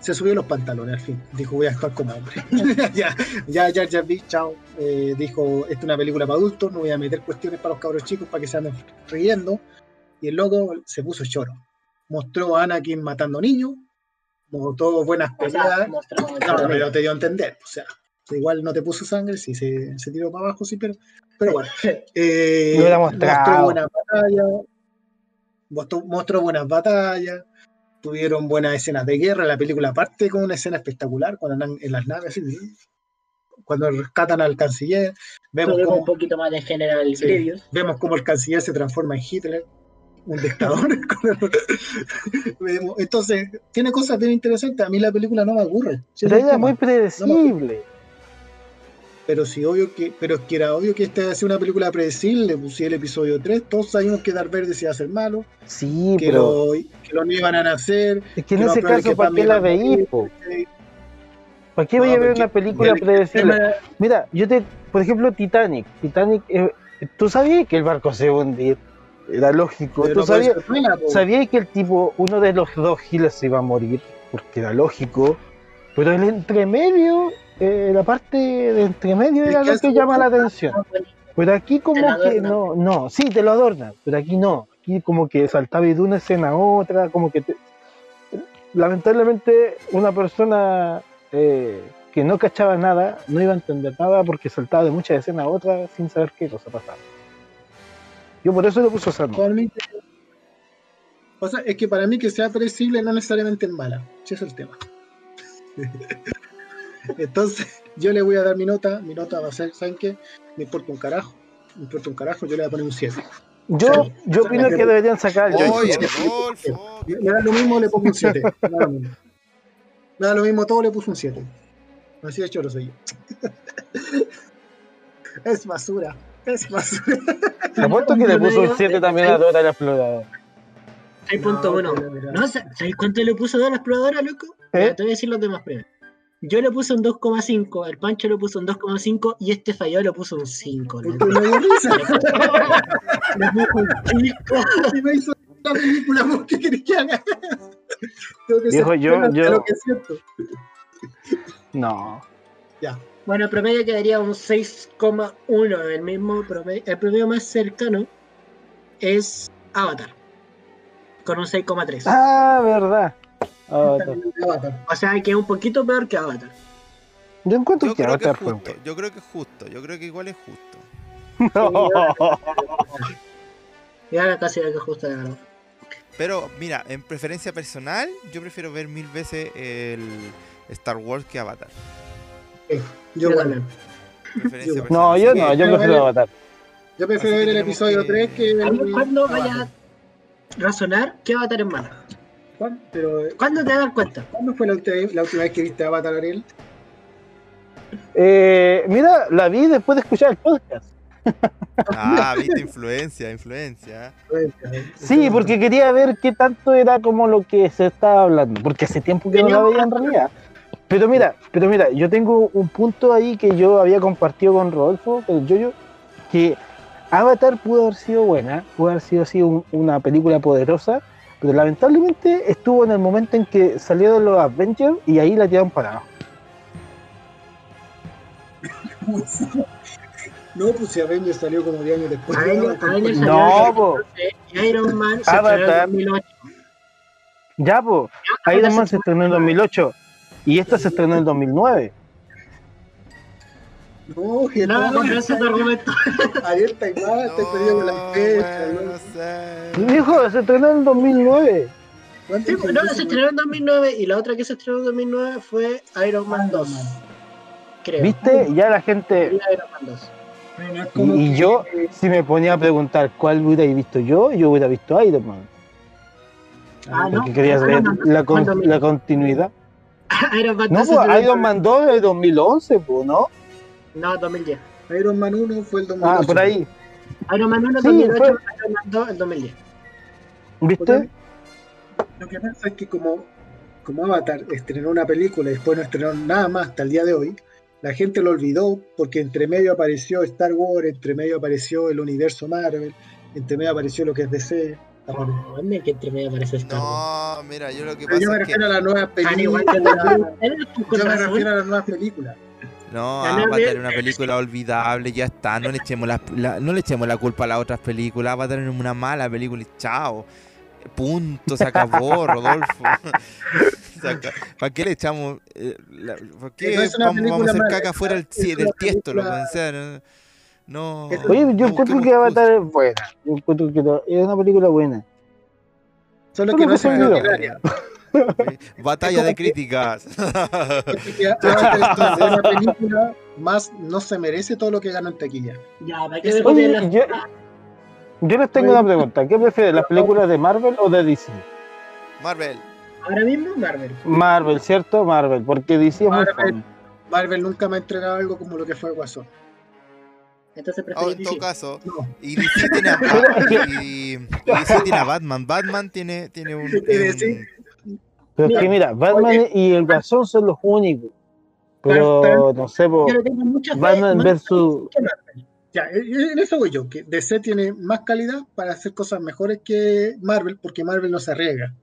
Se subió los pantalones al fin. Dijo, voy a actuar como hombre. ya, ya, ya, ya, vi, chao. Eh, dijo, esta es una película para adultos, no voy a meter cuestiones para los cabros chicos para que se anden riendo. Y el loco se puso choro. Mostró a Anakin matando niños, mostró buenas O sea, peleas. mostró- No, pero te dio a entender. O sea, igual no te puso sangre, sí se, se tiró para abajo, sí, pero, pero bueno. Eh, mostró mostrado. buenas batallas. Mostró, buenas batallas. Tuvieron buenas escenas de guerra. La película parte con una escena espectacular cuando andan en las naves. cuando rescatan al canciller. Vemos un cómo, poquito más de General Sí. Vemos cómo el canciller se transforma en Hitler, un dictador. Vemos- Entonces, tiene cosas bien interesantes. A mí la película no me aburre. Sí, Pero era muy predecible. Pero si obvio que, pero es que era obvio que esta iba a ser una película predecible, si el episodio 3, todos sabíamos que Darth Vader se iba a hacer malo, Sí, que, pero lo, que lo iban a nacer, es que en que lo ese caso, ¿para qué la veí? ¿Para qué No, voy a ver una película el- predecible? Mira, yo te, por ejemplo, Titanic. Titanic, eh, tú sabías que el barco se iba a hundir. Era lógico. Tú sabías, sabías que el tipo, uno de los dos giles se iba a morir, porque era lógico. Pero el entremedio, eh, la parte de entremedio Es era lo que llama la atención. Pero aquí como lo que no, no, sí, te lo adornan, pero aquí no. Aquí como que saltaba de una escena a otra, como que te- lamentablemente una persona eh, que no cachaba nada no iba a entender nada porque saltaba de muchas escenas a otras sin saber qué cosa pasaba. Yo por eso le puse esa nota. Actualmente- O sea, es que para mí que sea predecible no necesariamente es mala. Ese es el tema. Entonces, yo le voy a dar mi nota. Mi nota va a ser, ¿saben qué? Me importa un carajo. Me importa un carajo, yo le voy a poner un 7. Yo, yo opino que deberían sacar el Oye. Rodolfo, Me da lo mismo, le pongo un 7. Me da lo mismo. Me da lo mismo todo, le puse un 7. Así de choro soy yo. Es basura. Es basura. Te apuesto que le puso un 7 también a Dora la Exploradora. 6.1. No, pero mira. No, ¿sabes cuánto le puso a la exploradora, loco? Mira, Te voy a decir los demás primero. Yo le puse un 2,5, el Pancho le puso un 2,5 y este falló le puso un 5. Porque me dio risa. Le puso un 5. Y me hizo la película, ¿por qué querés que haga? Tengo que ser yo- yo- lo que siento. No. Bueno, el promedio quedaría un 6,1. El mismo promedio, el promedio más cercano es Avatar. Con un 6,3. Ah, verdad. Avatar. Avatar. O sea que es un poquito peor que Avatar. Yo encuentro Yo que creo que es Avatar fue justo. Yo creo que es justo. Yo creo que igual es justo. bueno. Ya casi lo que es justo de verdad. Pero mira, en preferencia personal, yo prefiero ver mil veces el Star Wars que Avatar. Yo, Yo. Preferencia Yo- personal. No, yo no, que- yo prefiero bueno. Avatar. yo prefiero Así que ver el episodio que- 3 que el. Ahí cuando vaya a razonar, ¿qué Avatar es malo? ¿Cuándo? Pero, ¿Cuándo te das cuenta? ¿Cuándo fue la última, la última vez que viste Avatar, Ariel? Eh, mira, la vi después de escuchar el podcast. Ah, viste, influencia, influencia. Sí, porque quería ver qué tanto era como lo que se estaba hablando, porque hace tiempo que no la veía en realidad. Pero mira, pero mira, yo tengo un punto ahí que yo había compartido con Rodolfo, el Yoyo, que Avatar pudo haber sido buena, pudo haber sido así un- una película poderosa, pero lamentablemente estuvo en el momento en que salió de los Avengers y ahí la tiraron para abajo. No, pues si Avengers salió como 10 años después. Avengers-. Avengers No, salió en el po. 2014 y Iron Man se estrenó en Avatar. 2008. Ya, pues, Iron Man se estrenó en 2008 y esta se estrenó en 2009. No, que Nada no. contra ese argumento. Ariel está igual, está perdido con las fechas. bueno, ¿no? no sé. Dijo, se estrenó en 2009. ¿Cuánto Sí, tiempo no, se estrenó en 2009 y la otra que se estrenó en 2009 fue Iron Man 2. Creo. ¿Viste? Ya la gente. Iron Man 2. Pero no es Y, que- yo, si me ponía a preguntar cuál hubiera visto yo, yo hubiera visto Iron Man. Ah, no. Porque quería ver Iron Man la, con- ¿cuándo la continuidad. Iron Man No, 2 se pues estrenó Iron Man 2 de 2011, pues, ¿no? No, 2010. Iron Man 1 fue el 2008. Ah, por ahí. Iron Man 1 Sí, 2008, fue- Iron Man 2 el 2010. ¿Viste? Lo que pasa es que como, como Avatar estrenó una película y después no estrenó nada más hasta el día de hoy, la gente lo olvidó porque entre medio apareció Star Wars, entre medio apareció el universo Marvel, entre medio apareció lo que es DC. ¿Dónde que entre medio aparece Star Wars? No, mira, yo lo que Pero yo me pasa es que. refiero a las nuevas películas. Yo me refiero a las nuevas películas. No, Ya no Avatar ve- es una película olvidable, ya está. No le echemos la, la- no le echemos la culpa a las otras películas. Avatar es una mala película y chao. Punto, se acabó, Rodolfo. ¿Para qué le echamos? eh, la- ¿Por qué No vamos, vamos a hacer mala, caca fuera del, del una tiesto? En serio, No. Oye, yo encuentro que Avatar es buena. Yo encuentro que es una película buena. Solo Solo que no es. Batalla de críticas. Una película más no se merece todo lo que ganó en taquilla. Ya, ¿para qué se Oye, las- yo, yo les tengo una pregunta. ¿Qué prefieres, las películas de Marvel o de DC? Marvel. Ahora mismo, Marvel. Marvel, ¿cierto? Marvel, porque DC es muy Marvel. fome. Marvel nunca me ha entregado algo como lo que fue Guasón. Entonces Oh, prefiero en todo DC. caso. No. Y DC tiene a, Pero- y, y DC tiene a Batman. Batman tiene, tiene un. Tiene, un- Pero es que mira, Batman y el Guasón son los únicos. Pero no sé, Batman versus. Ya, eh, en eso voy yo, que DC tiene más calidad para hacer cosas mejores que Marvel, porque Marvel no se arriesga.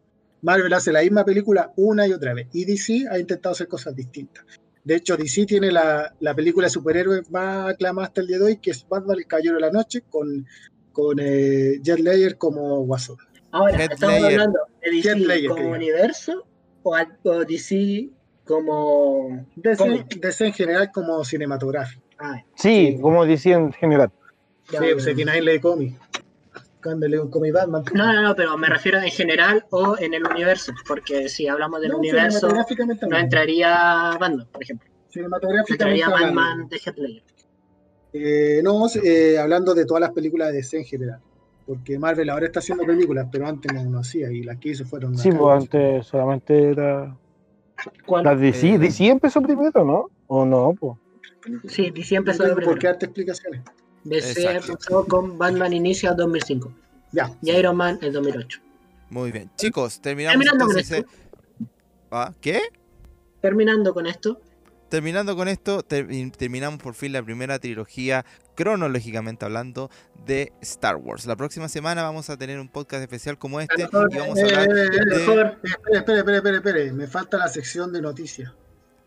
Marvel hace la misma película una y otra vez, y DC ha intentado hacer cosas distintas. De hecho, DC tiene la, la película de superhéroes más aclamada hasta el día de hoy, que es Batman, el Caballero de la Noche, con, con eh, Jet Layer como Guasón. Ahora, ¿estamos hablando de DC como universo o, DC como... DC. DC en general como cinematográfico. Ah, Sí, como decía en general. ya, Sí, o sea, que nadie lee cómics. Cuando lee un cómic Batman. No, no, no, pero me refiero en general o en el universo, porque si hablamos del No, universo, no entraría Batman, por ejemplo. Cinematográficamente Entraría hablando. Batman de. Eh, no, eh, hablando de todas las películas de DC en general. Porque Marvel ahora está haciendo películas, pero antes no, no hacía y las que hizo fueron. Sí, pues antes solamente era. ¿Cuál? La DC. Eh, DC empezó primero, ¿no? ¿O no? Pues. Sí, DC empezó de por qué primero. darte explicaciones. DC empezó con Batman Inicia 2005 Ya. y Iron Man el 2008. Muy bien. Chicos, terminamos Terminando con. ¿Ah? ¿Qué? Terminando con esto, Terminando con esto, ter- terminamos por fin la primera trilogía, cronológicamente hablando, de Star Wars. La próxima semana vamos a tener un podcast especial como este y vamos a eh, hablar eh, eh, de... Espere, espere, espere, espere, espere. Me falta la sección de noticias.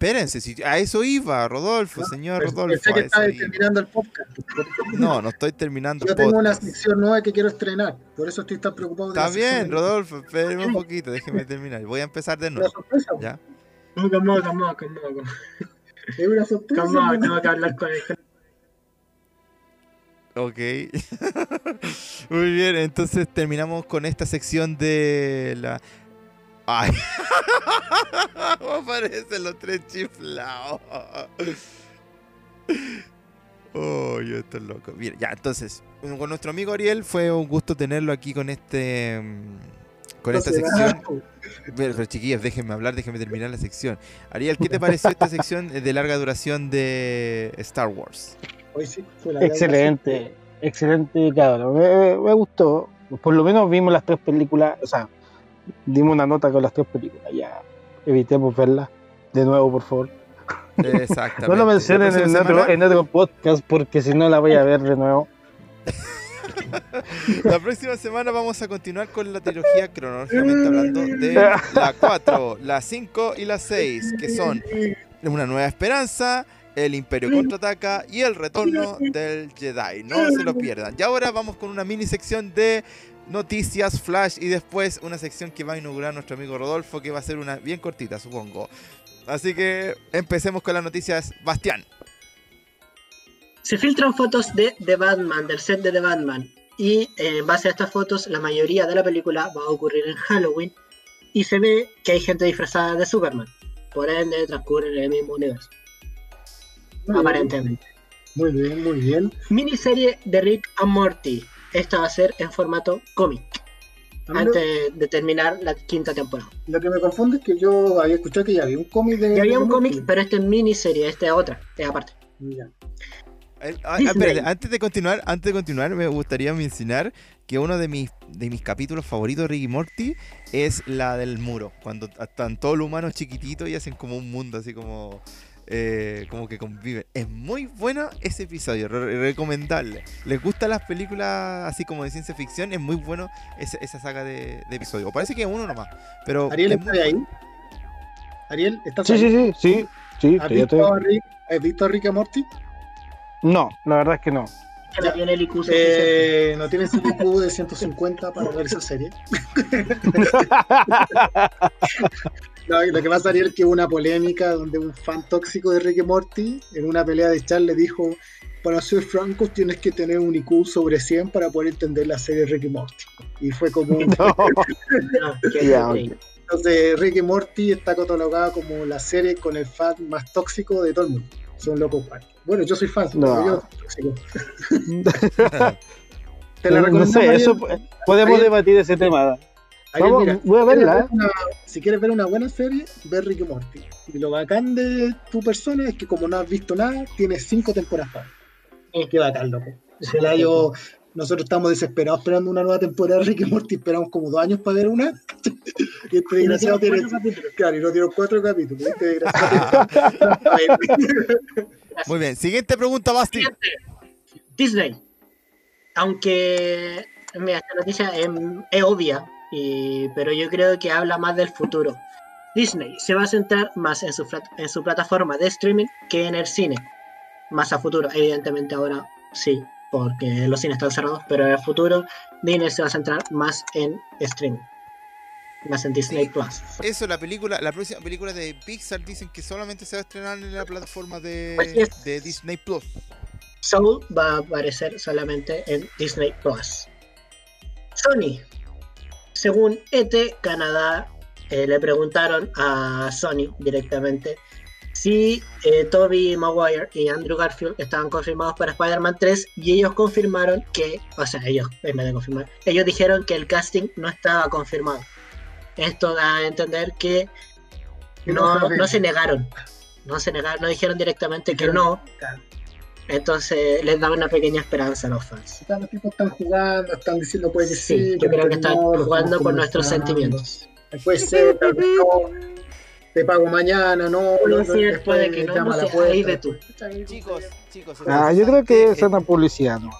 Espérense, si a eso iba, Rodolfo, señor Pensé Rodolfo. que a eso estaba iba. terminando el podcast. No, no estoy terminando Yo el tengo una podcast. sección nueva que quiero estrenar. Por eso estoy tan preocupado de Está bien, Rodolfo, espéreme un poquito, déjeme terminar. Voy a empezar de Una nuevo. sorpresa. ¿Ya? no, calma, calma, calma, calma. Es una sorpresa. Calma, ¿no? tengo que hablar con él. Ok. Muy bien, entonces terminamos con esta sección de la. ¡Ay! Aparecen los tres chiflados. Oh, yo estoy loco. Bien, ya, entonces, con nuestro amigo Ariel fue un gusto tenerlo aquí con este. mm, Con esta sección. Pero, chiquillas, déjenme hablar, déjenme terminar la sección. Ariel, ¿qué te pareció esta sección de larga duración de Star Wars? Hoy sí, fue la Excelente, excelente, cabrón. Me, me gustó. Por lo menos vimos las tres películas, o sea, dimos una nota con las tres películas. Ya evitemos verlas de nuevo, por favor. Exactamente. No lo mencionen en otro, semana- en otro podcast porque si no la voy a ver de nuevo. La próxima semana vamos a continuar con la trilogía cronológicamente hablando de la 4, la 5 y la 6, que son Una Nueva Esperanza, El Imperio Contraataca y El Retorno del Jedi. No se lo pierdan. Y ahora vamos con una mini sección de noticias, flash y después una sección que va a inaugurar nuestro amigo Rodolfo, que va a ser una bien cortita, supongo. Así que empecemos con las noticias. Bastián. Se filtran fotos de The Batman, del set de The Batman. Y en base a estas fotos, la mayoría de la película va a ocurrir en Halloween. Y se ve que hay gente disfrazada de Superman. Por ende, transcurre en el mismo universo. Aparentemente. Muy bien, muy bien. Miniserie de Rick and Morty. Esta va a ser en formato cómic. Lo, Antes de terminar la quinta temporada. lo que me confunde es que yo había escuchado que ya había un cómic de. Ya había un cómic, pero esta es miniserie, esta es otra, es aparte. Ya. El- ah, espérate, antes de continuar, antes de continuar, me gustaría mencionar que uno de mis, de mis capítulos favoritos de Ricky Morty es la del muro, cuando están todos los humanos chiquititos y hacen como un mundo así como eh, como que conviven. Es muy bueno ese episodio, re- recomendable. ¿Les gustan las películas así como de ciencia ficción? Es muy bueno esa, esa saga de, de episodios. Parece que es uno nomás, pero Ariel, es ¿estás muy ahí? Ariel, ¿estás Sí, ahí? sí, sí, sí, sí, ¿Has estoy- visto, a Rick, ¿Has visto a Rick y Morty? No, la verdad es que no. Que no tiene el IQ. Eh, no tienes un IQ de 150 para ver esa serie. No, lo que pasa, Ariel, es que hubo una polémica donde un fan tóxico de Rick y Morty en una pelea de chat le dijo: Para ser francos, tienes que tener un IQ sobre 100 para poder entender la serie Rick y Morty. Y fue como. un- No. Que- Entonces, Rick y Morty está catalogada como la serie con el fan más tóxico de todo el mundo. Son locos. Bueno, yo soy fan, No. yo tóxico. Te la no recomiendo. sé, Ariel. eso podemos debatir ese tema. Vamos, mira, voy a si quieres verla. ver una- si quieres ver una buena serie, ve Rick y Morty. Y lo bacán de tu persona es que como no has visto nada, tienes cinco temporadas para ver. Qué bacán, loco. Ojalá yo- nosotros estamos desesperados esperando una nueva temporada de Rick y Morty, esperamos como dos años para ver una. y este desgraciado tiene, claro, y no tiene cuatro capítulos. Este desgraciado Muy bien, siguiente pregunta, Basti. Disney. Aunque mira, esta noticia es, es obvia, y- pero yo creo que habla más del futuro. Disney se va a centrar más en su, en su plataforma de streaming que en el cine. Más a futuro, evidentemente ahora sí, porque los cines están cerrados, pero en el futuro Disney se va a centrar más en streaming. Más en Disney Sí. Plus. Eso, la película, la próxima película de Pixar dicen que solamente se va a estrenar en la plataforma de, Así es. de Disney Plus. Soul va a aparecer solamente en Disney Plus. Sony. Según ET Canadá, eh, le preguntaron a Sony directamente si eh, Toby Maguire y Andrew Garfield estaban confirmados para Spider-Man 3 y ellos confirmaron que, o sea, ellos, en vez de confirmar, ellos dijeron que el casting no estaba confirmado. Esto da a entender que no no, se no ve. se negaron. No se negaron, no dijeron directamente que no, claro. entonces les da una pequeña esperanza a los fans. Los tipos están jugando, están diciendo que Sí, sí. yo creo que están no, jugando con nuestros sentimientos. Puede ser, tal vez no. Te pago mañana, no, no, ser, después puede que no, llama no sé, ahí ve tú. Chicos, chicos. Ah, yo creo que es una publicidad, ¿no?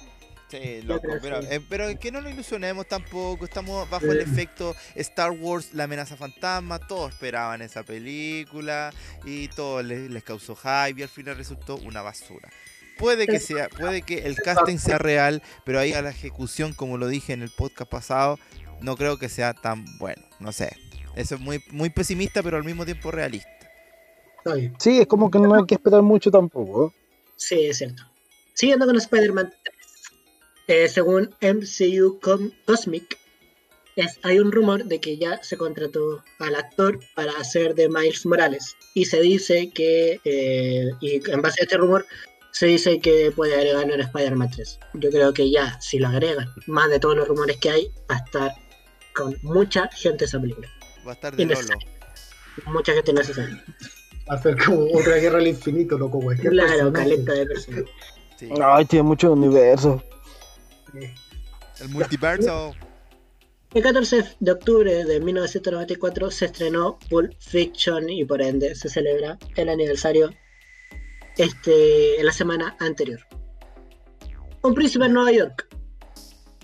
Sí, loco, pero, eh, pero que no nos ilusionemos tampoco, estamos bajo el efecto Star Wars, la amenaza fantasma, todos esperaban esa película y todo les, les causó hype y al final resultó una basura. Puede que sea, puede que el casting sea real, pero ahí a la ejecución, como lo dije en el podcast pasado, no creo que sea tan bueno, no sé. Eso es muy, muy pesimista, pero al mismo tiempo realista. Sí, es como que no hay que esperar mucho tampoco. Sí, es cierto. Siguiendo con Spider-Man 3. eh, según MCU Com- Cosmic, es, hay un rumor de que ya se contrató al actor para hacer de Miles Morales. Y se dice que, eh, y en base a este rumor, se dice que puede agregarlo en Spider-Man 3. Yo creo que ya, si lo agregan, más de todos los rumores que hay, va a estar con mucha gente esa película. Va a estar de Lolo. Mucha gente necesaria. Va a ser como otra guerra al infinito, loco, cualquier Claro, caleta de personas. Sí. Ay, tiene mucho universo. El multiverso. El 14 de octubre de 1994 se estrenó Pulp Fiction y por ende se celebra el aniversario este, en la semana anterior. Un príncipe en Nueva York.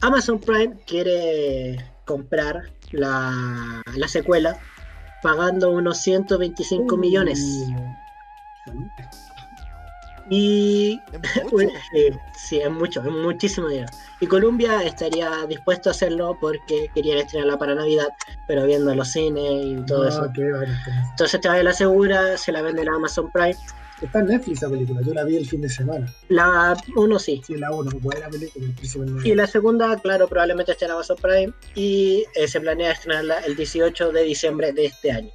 Amazon Prime quiere comprar la, la secuela pagando unos 125 millones. Y Es. Bueno, sí, es mucho, es muchísimo dinero. Y Columbia estaría dispuesto a hacerlo porque querían estrenarla para Navidad, pero viendo los cines y todo ah, eso. entonces. Te la segura, se la venden a Amazon Prime. Está en Netflix esa película, yo la vi el fin de semana. La uno sí. Sí, la uno, buena película, el. Y la segunda, claro, probablemente esté en Amazon Prime y eh, se planea estrenarla el 18 de diciembre de este año.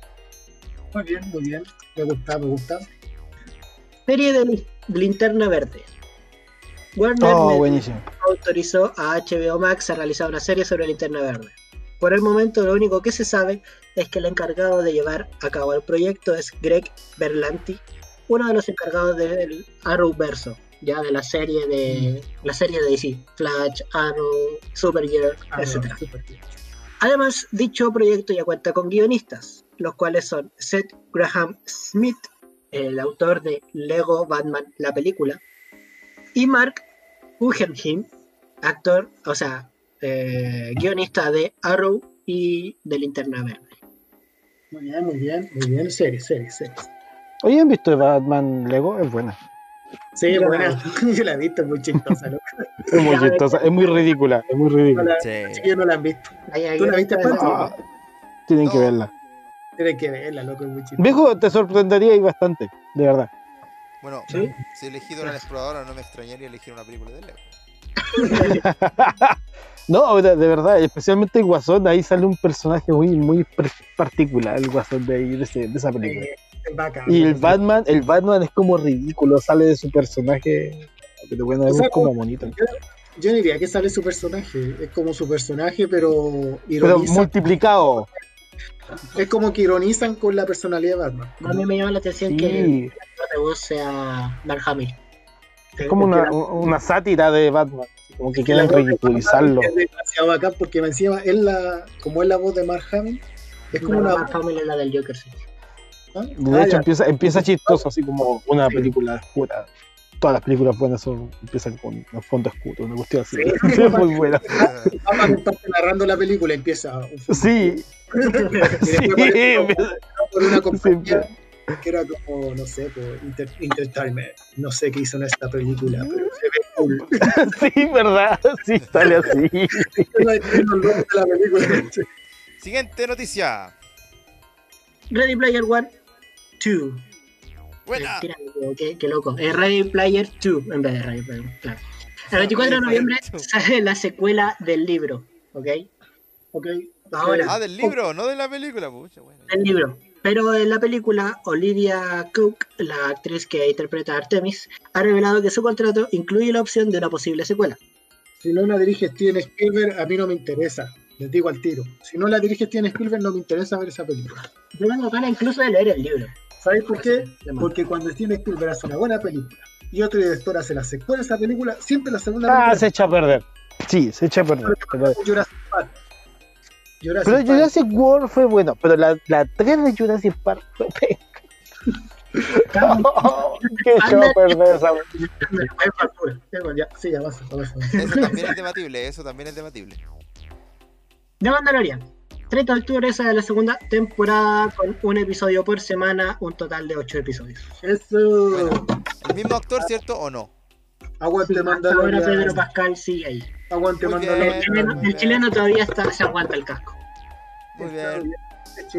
Muy bien, muy bien. Me gusta, me gusta. Serie de Li- Linterna Verde. Warner Oh, autorizó a HBO Max a realizar una serie sobre Linterna Verde. Por el momento lo único que se sabe es que el encargado de llevar a cabo el proyecto es Greg Berlanti, uno de los encargados del Arrowverso, ya de la serie de la serie de DC, Flash, Arrow, Supergirl, Ah, etc. Además, dicho proyecto ya cuenta con guionistas, los cuales son Seth Graham Smith, el autor de Lego Batman, la película, y Mark Guggenheim, actor, o sea, eh, guionista de Arrow y de Linterna Verde. Muy bien, muy bien, muy bien. Serie, serie, serie. Oye, ¿han visto Batman Lego? Es buena. Sí, Ya. buena. Yo la he visto, muy chistosa, loco. Es muy chistosa, es muy ridícula, es muy ridícula. Sí. Sí, yo no la han visto. ¿Tú la viste, Pancho? Ah, tienen que verla. Tienes que verla, loco, es muy chistosa. Viejo, te sorprendería y bastante, de verdad. Bueno, ¿Sí? si elegí Dora la Exploradora, no me extrañaría elegir una película de Lego. No, de, de verdad, especialmente el Guasón, ahí sale un personaje muy, muy particular, el Guasón de ahí, de, ese- de esa película. Eh, es bacán. Y el Batman, el Batman es como ridículo, sale de su personaje, pero bueno, O es sea, como bonito. Yo diría que sale su personaje. Es como su personaje, pero Pero multiplicado. Es como que ironizan con la personalidad de Batman. A mí me llama la atención que el actor de voz sea Mark Hamill. es como una, una sátira de Batman, como que quieren ridiculizarlo. Es demasiado bacán porque encima él la, como es la voz de Mark Hamill, es como una Mark Hamill es la del Joker, sí. ¿Ah? De Ah, hecho, ya. empieza, empieza chistoso, así como una Sí. película oscura. Todas las películas buenas son, empiezan con un fondo oscuro, una cuestión así. Sí. Es muy buena. Batman está narrando la película empieza un Sí, por una compañía que era como, no sé, por Inter Entertainment. No sé qué hizo en esta película, pero se ve cool. sí, ¿verdad? Sí, sale así. Siguiente noticia. Ready Player One 2. Buena. Me equivoqué, qué loco. Es Ready Player 2 en vez de Ready Player claro. El 24 de noviembre sale la secuela del libro, ¿ok? Ok. Ahora, Ah, del libro, no de la película. Pucha, bueno. del libro. Pero en la película, Olivia Cook, la actriz que interpreta a Artemis, ha revelado que su contrato incluye la opción de una posible secuela. Si no la dirige Steven Spielberg, a mí no me interesa. Les digo al tiro. Si no la dirige Steven Spielberg, no me interesa ver esa película. Yo tengo ganas incluso de leer el libro. ¿Sabes por qué? De. Porque cuando Steven Spielberg hace una buena película y otro director hace la secuela de esa película, siempre la segunda Ah, película se echa a perder. Sí, se echa a perder. Jurassic Park. Jurassic Pero Park. Jurassic World fue bueno, pero la, la 3 de Jurassic Park fue. Qué Anda, chopper de esa. Sí, ya basta, basta. Eso también es debatible, eso también es debatible. The Mandalorian. 30 de octubre esa de la segunda temporada con un episodio por semana, un total de 8 episodios. Eso. Bueno. ¿El mismo actor, cierto o no? Aguante Hasta ahora Mandalorian. Pedro Pascal sigue ahí. Aguante. El Mandalorian. chileno, el chileno todavía está, se aguanta el casco. Muy bien.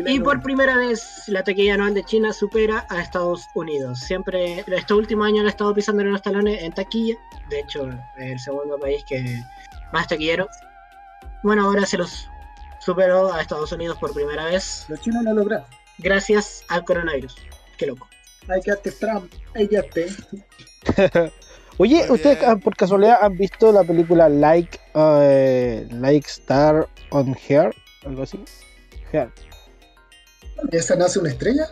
Y por primera vez la taquilla anual de China supera a Estados Unidos. Siempre, estos últimos años han estado pisando en los talones en taquilla. De hecho, el segundo país que más taquillero. Bueno, ahora se los superó a Estados Unidos por primera vez Los chinos lo lograron. gracias al coronavirus. Qué loco. Que hacer Trump. Que hacer. Oye, Muy ¿ustedes bien. ah, por casualidad han visto la película Like, eh, like Star on Hair? Algo así. Hair. ¿Esa nace una estrella?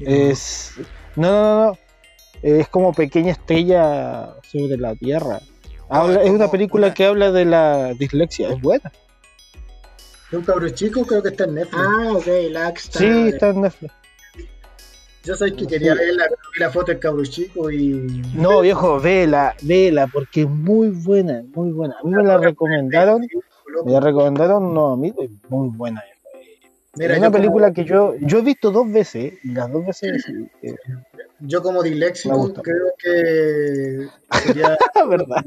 Es. No, no, no, no. Es como pequeña estrella sobre la Tierra. Habla- es es una película una- que habla de la dislexia. Es buena. De un cabro chico, creo que está en Netflix. Ah, ok, Lax. Sí, está en Netflix. Yo sabía que quería verla, pero vi la foto del cabro chico y. No, viejo, vela, vela, porque es muy buena, muy buena. A mí me la recomendaron, me la recomendaron, no, a mí es muy buena. Mira, es una película como, que yo, yo he visto dos veces, y las dos veces, eh, yo como Me disléxico gusta. creo que sería ¿verdad?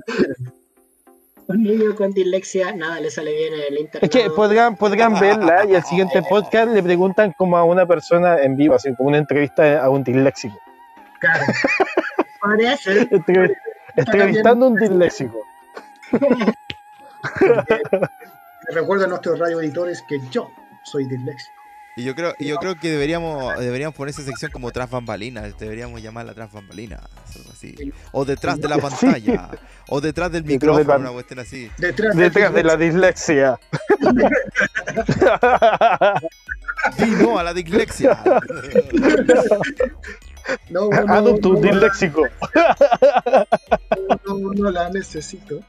Un niño con dislexia, nada le sale bien en el internet. Es que podrán, podrán verla y al siguiente podcast le preguntan como a una persona en vivo, así como una entrevista a un disléxico. caro. Podría ser. Entrev- Entrevistando a un disléxico. Recuerda a nuestros radio editores que yo soy disléxico. Y yo creo, y yo creo que deberíamos, deberíamos poner esa sección como tras bambalinas, deberíamos llamarla tras bambalinas, algo así. O detrás de la pantalla, o detrás del Detrás de micrófono, la- una cuestión así. Detrás, Detrás de la dislexia. Sí, no, a la dislexia. No, no, Adopta un no, disléxico. no, no la necesito.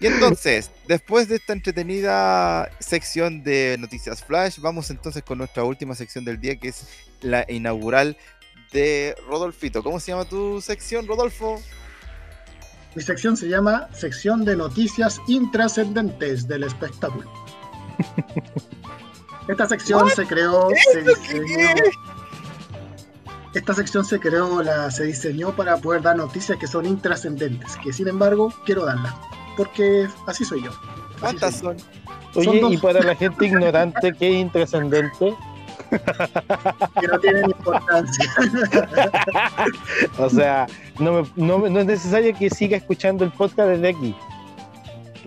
Y entonces, después de esta entretenida sección de noticias flash, vamos entonces con nuestra última sección del día, que es la inaugural de Rodolfito. ¿Cómo se llama tu sección, Rodolfo? Mi sección se llama Sección de Noticias Intrascendentes del Espectáculo. Esta sección se creó, se diseñó. Esta sección se creó, la, se diseñó para poder dar noticias que son intrascendentes, que sin embargo quiero darlas, porque así soy yo. Así ¿Cuántas soy son? Son Oye, dos. y para la gente ignorante, que es intrascendente, que no tienen importancia. o sea, no, me- no, no es necesario que siga escuchando el podcast desde aquí.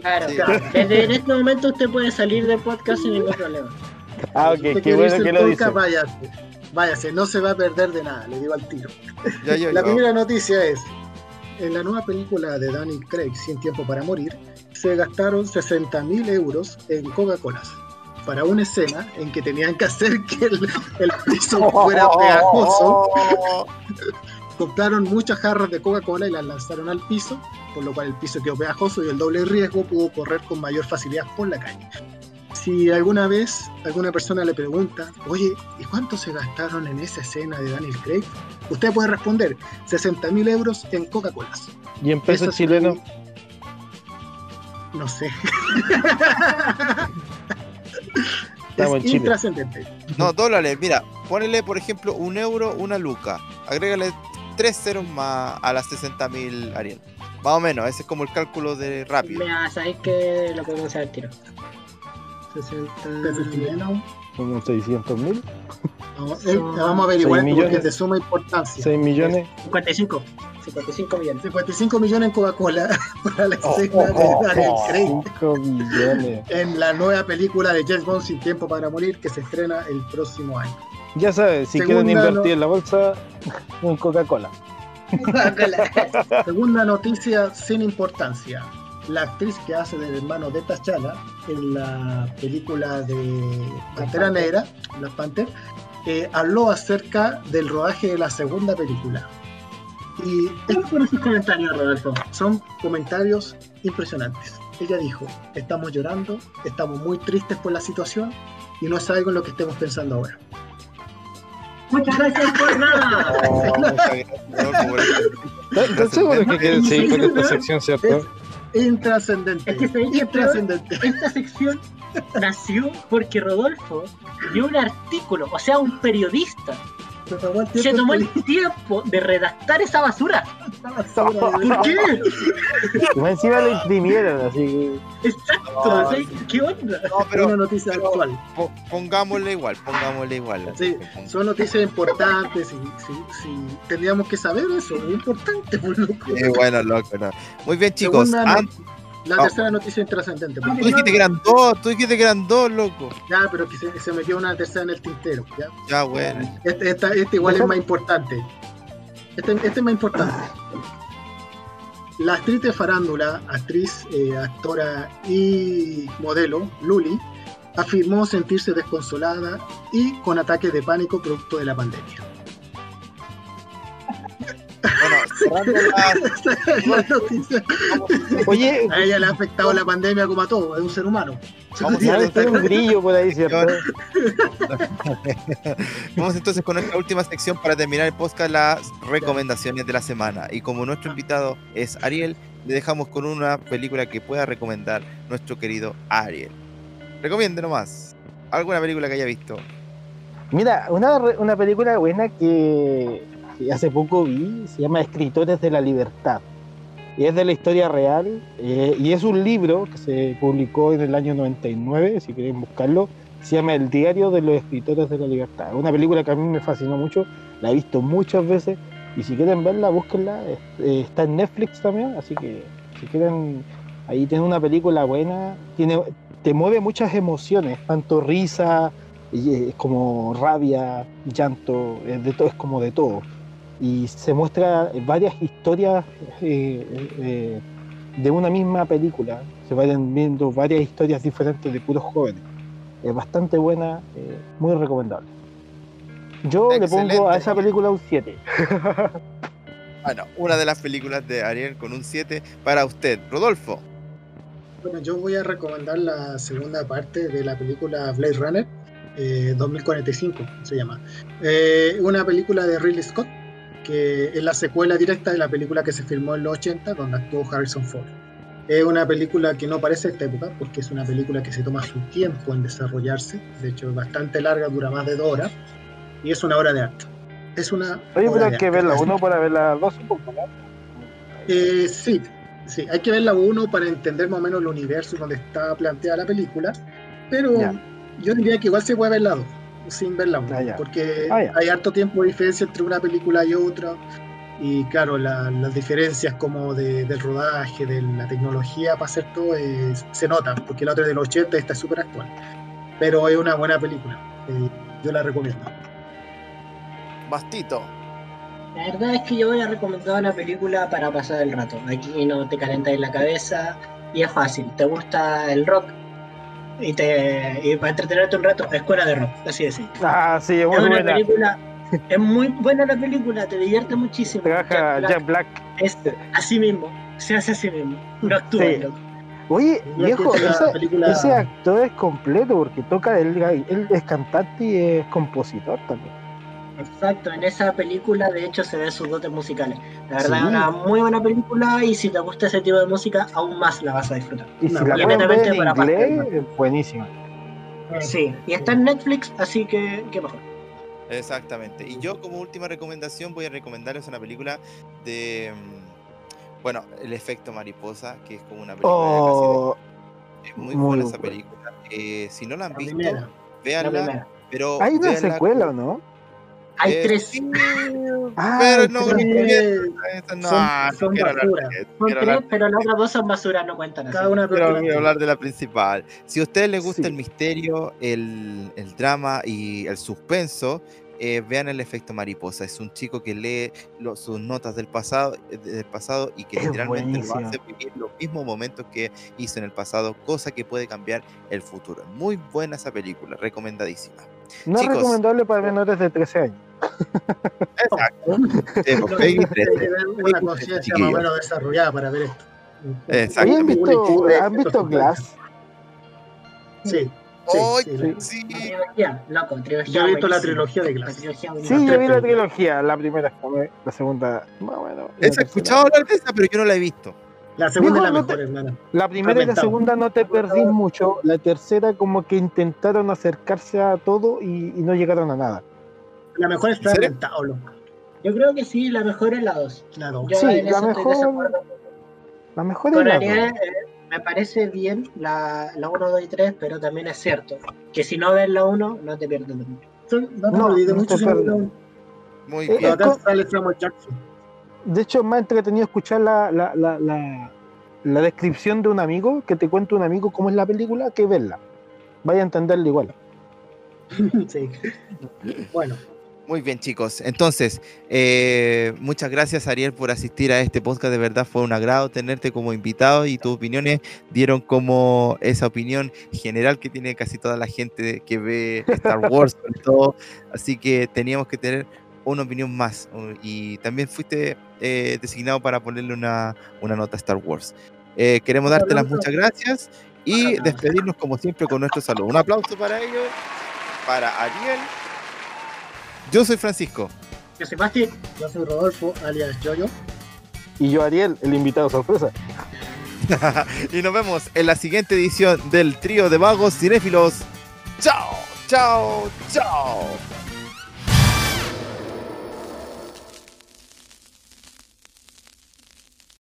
Claro, Sí. claro. Desde en este momento usted puede salir del podcast sin ningún problema. Ah, ok, usted qué bueno que lo dice. Váyase, váyase, no se va a perder de nada, le digo al tiro. Ya, yo, La yo. primera noticia es, en la nueva película de Daniel Craig, Sin Tiempo para Morir, se gastaron 60.000 euros en Coca-Colas para una escena en que tenían que hacer que el, el piso fuera pegajoso. Compraron muchas jarras de Coca-Cola y las lanzaron al piso, por lo cual el piso quedó pegajoso y el doble riesgo pudo correr con mayor facilidad por la calle si alguna vez alguna persona le pregunta, oye, ¿y cuánto se gastaron en esa escena de Daniel Craig? Usted puede responder, 60 mil euros en Coca-Cola. ¿Y en pesos chilenos? No sé. Estamos es intrascendente. No, dólares, mira, ponele por ejemplo un euro, una luca. Agrégale tres ceros más a las 60 mil Ariel. Más o menos, ese es como el cálculo de rápido. Mira, sabéis que lo podemos hacer tiro. 60 pesos chilenos. 600 mil. No, eh, eh, vamos a averiguar porque es de suma importancia. 6 millones. 55. 55 millones. 55 millones en Coca-Cola para la oh, escena oh, de oh, Daniel oh, Craig. millones. En la nueva película de James Bond Sin Tiempo para Morir que se estrena el próximo año. Ya sabes, si Segunda quieren invertir no... en la bolsa, en Coca-Cola. Coca-Cola. Segunda noticia sin importancia. La actriz que hace del hermano de T'Challa en la película de Pantera Negra, Black Panther, eh, habló acerca del rodaje de la segunda película. Y ¿Cómo fueron sus comentarios, Rodolfo? son comentarios impresionantes. Ella dijo, estamos llorando, estamos muy tristes por la situación y no es algo en lo que estemos pensando ahora. Muchas gracias por nada. Oh, muchas gracias, Rodolfo, por esto. ¿Estás estás seguro que quieres seguir con esta sección, Es cierto? Intrascendente. Es que se dice intrascendente. Esta sección nació porque Rodolfo dio un artículo, o sea, un periodista, Se tomó el se tiempo tomó de el tiempo de redactar esa basura. ¿Por qué? Más encima lo imprimieron, así que. Exacto, No, sea, ¿qué onda? No, pero una noticia pero- actual. po- pongámosle igual, pongámosle igual. Sí, son noticias importantes y si, si tendríamos que saber eso, es importante, por loco. Eh, bueno, loco, no. Muy bien, chicos. Segunda Ah, La Oh. tercera noticia intrascendente. por tú favor. dijiste que eran dos, tú dijiste que eran dos, loco. Ya, pero que se, se metió una tercera en el tintero. ¿ya? Ya, bueno. Este, esta- este igual es más importante. Este, este es más importante. La actriz de farándula, actriz, eh, actora y modelo, Luli, afirmó sentirse desconsolada y con ataques de pánico producto de la pandemia. Bueno, cerrando la-. Oye, A ella le ha afectado la pandemia como a todo, es un ser humano. Vamos a un brillo por ahí, ¿cierto? Vamos entonces con nuestra última sección para terminar el podcast, las recomendaciones de la semana. Y como nuestro invitado es Ariel, le dejamos con una película que pueda recomendar nuestro querido Ariel. Recomiende nomás. ¿Alguna película que haya visto? Mira, una, una película buena que, que hace poco vi se llama Escritores de la Libertad. Y es de la historia real. eh, y es un libro que se publicó en el año 99, si quieren buscarlo. Se llama El Diario de los Escritores de la Libertad. Es una película que a mí me fascinó mucho. La he visto muchas veces. Y si quieren verla, búsquenla. eh, está en Netflix también. Así que si quieren, ahí tiene una película buena. Tiene, te mueve muchas emociones, tanto risa, como rabia, llanto, es, de todo, es como de todo. Y se muestra varias historias eh, eh, de una misma película. Se vayan viendo varias historias diferentes de puros jóvenes. Es bastante buena, eh, muy recomendable. Yo le pongo a esa película un 7. Bueno, una de las películas de Ariel con un 7 para usted. Rodolfo. Bueno, yo voy a recomendar la segunda parte de la película Blade Runner, eh, 2045 se llama. Eh, una película de Ridley Scott, que es la secuela directa de la película que se filmó en los 80, donde actuó Harrison Ford. Es una película que no parece esta época, porque es una película que se toma su tiempo en desarrollarse, de hecho es bastante larga, dura más de dos horas, y es una obra de arte. Es una Oye, pero hay que arte. verla uno para ver la dos un poco. Eh, sí, sí, hay que verla uno para entender más o menos el universo donde está planteada la película, pero Ya. yo diría que igual se puede ver la dos, sin verla Ah, porque Ah, hay harto tiempo de diferencia entre una película y otra, y claro, la- las diferencias como de- del rodaje, de la tecnología para hacer todo, se notan, porque la otra es del 80 y esta es súper actual, pero es una buena película, eh, yo la recomiendo. Bastito. La verdad es que yo voy a recomendar una película para pasar el rato. Aquí no te calentáis la cabeza y es fácil. ¿Te gusta el rock? Y, te, y para entretenerte un rato, Escuela de Rock, así es. Ah, sí, es Es muy una buena. película, es muy buena la película, te divierte muchísimo. Trabaja Jack Jack Black Black. es así mismo, se hace así mismo, no actúa. Sí. Oye, viejo, película- ese actor es completo porque toca, él, él es cantante y es compositor también. Exacto, en esa película de hecho se ven sus dotes musicales. La verdad Sí. es una muy buena película y si te gusta ese tipo de música, aún más la vas a disfrutar. Y No, si la pueden ver en para inglés, pasar, es buenísima. Sí, y está en Netflix, así que qué mejor. Exactamente. Y yo como última recomendación voy a recomendarles una película de... mm, Bueno, El efecto mariposa, que es como una película de Oh, casi- es muy, muy buena esa película. Eh, si no la han La visto, primera, la véanla, pero hay una véanla secuela, con- ¿no? Hay Eh, tres, sí, Ah, pero no, tres. no, Son- no son quiero hablar de basura. eso, son quiero tres, hablar- pero las otras dos son basura, no cuentan así. cada una Quiero película. hablar de la principal. Si a ustedes les gusta Sí. el misterio, el, el drama y el suspenso, eh, vean el efecto mariposa. Es un chico que lee lo- sus notas del pasado, eh, del pasado y que Es literalmente lo hace vivir los mismos momentos que hizo en el pasado, cosa que puede cambiar el futuro. Muy buena esa película, recomendadísima. No es recomendable para menores de 13 años. Exacto. Sí, pues, Peggy 13. Hay que tener una conciencia más o menos desarrollada para ver esto. Exacto. ¿Oye, ¿Han visto, Película, ¿han visto Glass? Sí. Sí, ¡Ay, sí, sí! Trilogía, loco, trilogía. Yo he visto la trilogía de La Glass. Sí, yo vi la trilogía, la primera la segunda, más o menos. He escuchado hablar de esa, pero yo no la he visto. La segunda es la no te- mejor, hermano. La primera y la segunda no te perdís mucho, la tercera como que intentaron acercarse a todo y, y no llegaron a nada. La mejor es fragmentado, loco. Yo creo que sí, la mejor es la 2. La dos. Yo Sí, en la mejor-. La mejor es Con la Ariel, dos. eh, me parece bien la, la 1, 2 y 3, pero también es cierto que si no ves la 1, no te pierdes de mucho. No te No, no te Muy Eh, bien. Pero es acá co- sale Samuel Jackson. De hecho, es más entretenido escuchar la, la, la, la, la descripción de un amigo, que te cuente un amigo cómo es la película, que verla. Vaya a entenderla igual. Sí. Bueno, Muy bien, chicos. Entonces, eh, muchas gracias, Ariel, por asistir a este podcast. De verdad fue un agrado tenerte como invitado y tus opiniones dieron como esa opinión general que tiene casi toda la gente que ve Star Wars, sobre todo. Así que teníamos que tener una opinión más. Y también fuiste eh, designado para ponerle una, una nota a Star Wars. Eh, queremos darte las muchas gracias y despedirnos como siempre con nuestro saludo. Un aplauso para ellos, para Ariel. Yo soy Francisco. Yo soy Basti. yo soy Rodolfo, alias Yoyo. Y yo, Ariel, el invitado sorpresa. y nos vemos en la siguiente edición del trío de vagos cinéfilos. Chao, chao, chao.